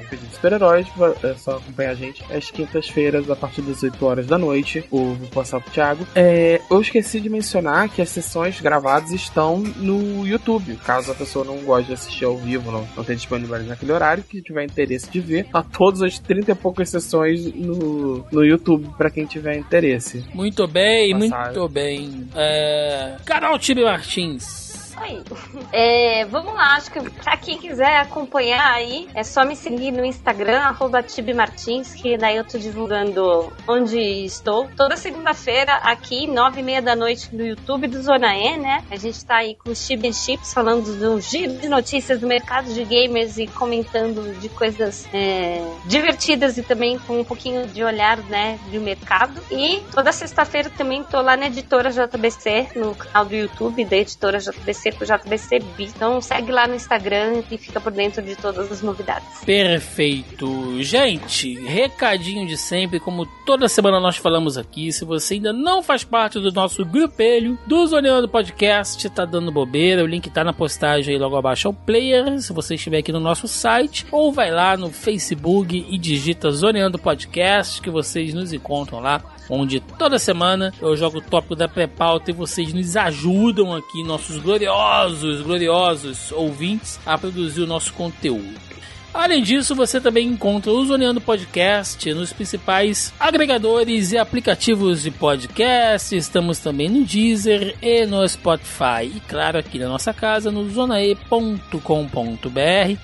RPG de super-heróis, é só acompanhar a gente às quintas-feiras, a partir das 8 horas da noite. O, vou passar pro Thiago. É, eu esqueci de mencionar que as sessões gravadas estão no YouTube. Caso a pessoa não goste de assistir ao vivo, não, não tenha disponível naquele horário, que tiver interesse de ver, tá todas as 30 e poucas sessões no, no YouTube para quem tiver interesse. Muito bem, Passagem. muito bem. É... Carol Tibe Martins aí. É, vamos lá, acho que pra quem quiser acompanhar aí, é só me seguir no Instagram, arroba Martins, que daí eu tô divulgando onde estou. Toda segunda-feira, aqui, nove e meia da noite, no YouTube do Zona E, né? A gente tá aí com o Chibi Chips, falando do giro de notícias do mercado de gamers e comentando de coisas é, divertidas e também com um pouquinho de olhar, né, do mercado. E toda sexta-feira também tô lá na editora JBC, no canal do YouTube da editora JBC JBC JBC. Então segue lá no Instagram e fica por dentro de todas as novidades. Perfeito. Gente, recadinho de sempre, como toda semana nós falamos aqui, se você ainda não faz parte do nosso grupelho do Zoneando Podcast, tá dando bobeira, o link tá na postagem aí logo abaixo ao player, se você estiver aqui no nosso site, ou vai lá no Facebook e digita Zoneando Podcast, que vocês nos encontram lá onde toda semana eu jogo o tópico da pré-pauta e vocês nos ajudam aqui, nossos gloriosos, gloriosos ouvintes, a produzir o nosso conteúdo. Além disso, você também encontra o Zoneando Podcast nos principais agregadores e aplicativos de podcast. Estamos também no Deezer e no Spotify. E claro, aqui na nossa casa, no zonae.com.br,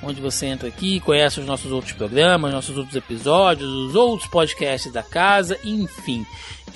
onde você entra aqui, conhece os nossos outros programas, nossos outros episódios, os outros podcasts da casa, enfim.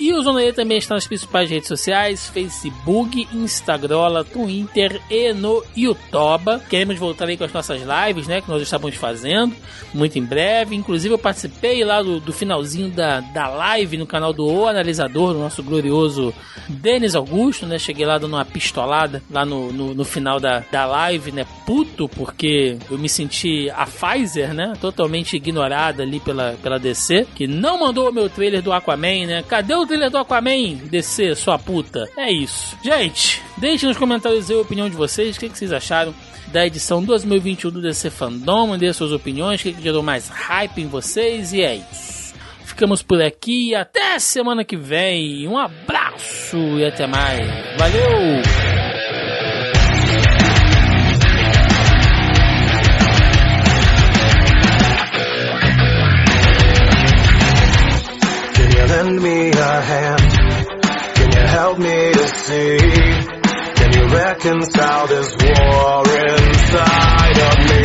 E o Zona E também está nas principais redes sociais: Facebook, Instagram, Twitter e no YouTube. Queremos voltar aí com as nossas lives, né? Que nós estávamos fazendo muito em breve. Inclusive, eu participei lá do, do finalzinho da, da live no canal do O Analisador, do nosso glorioso Denis Augusto, né? Cheguei lá dando uma pistolada lá no, no, no final da, da live, né? Puto, porque eu me senti a Pfizer, né? Totalmente ignorada ali pela, pela DC, que não mandou o meu trailer do Aquaman, né? Cadê o trailer do Aquaman descer, sua puta. É isso. Gente, deixe nos comentários a opinião de vocês. O que, que vocês acharam da edição 2021 do DC Fandom? Dê suas opiniões. O que, que gerou mais hype em vocês? E é isso. Ficamos por aqui. Até semana que vem. Um abraço e até mais. Valeu! Lend me a hand? Can you help me to see? Can you reconcile this war inside of me?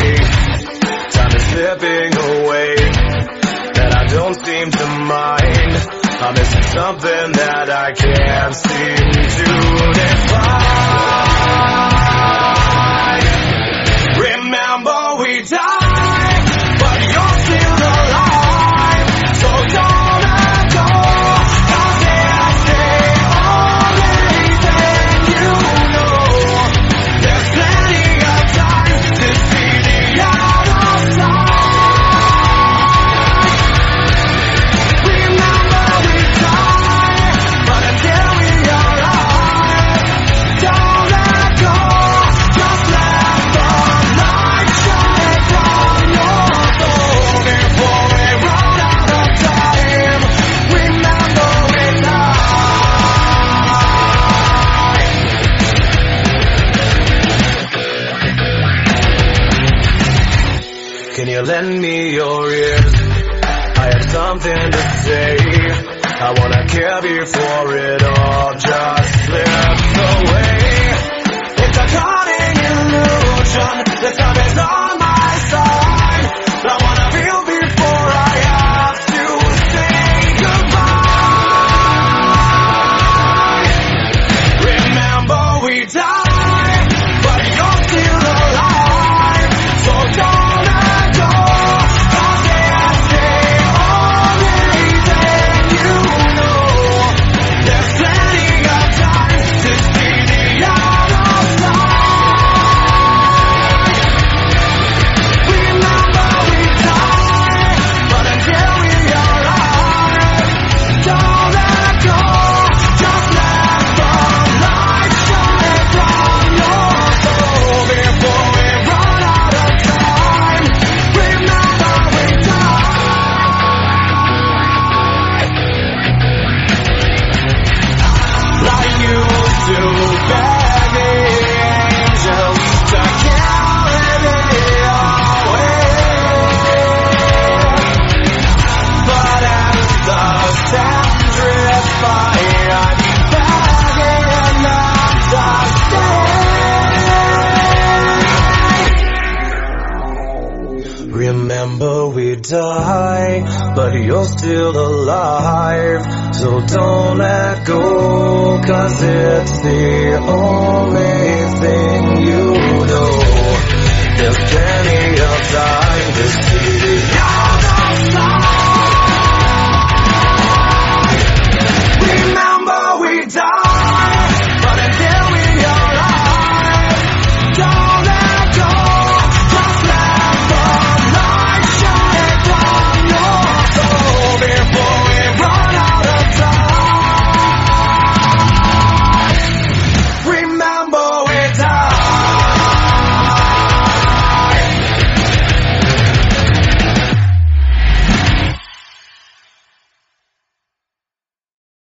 Time is slipping away, and I don't seem to mind. I'm missing something that I can't seem to define. Remember we died,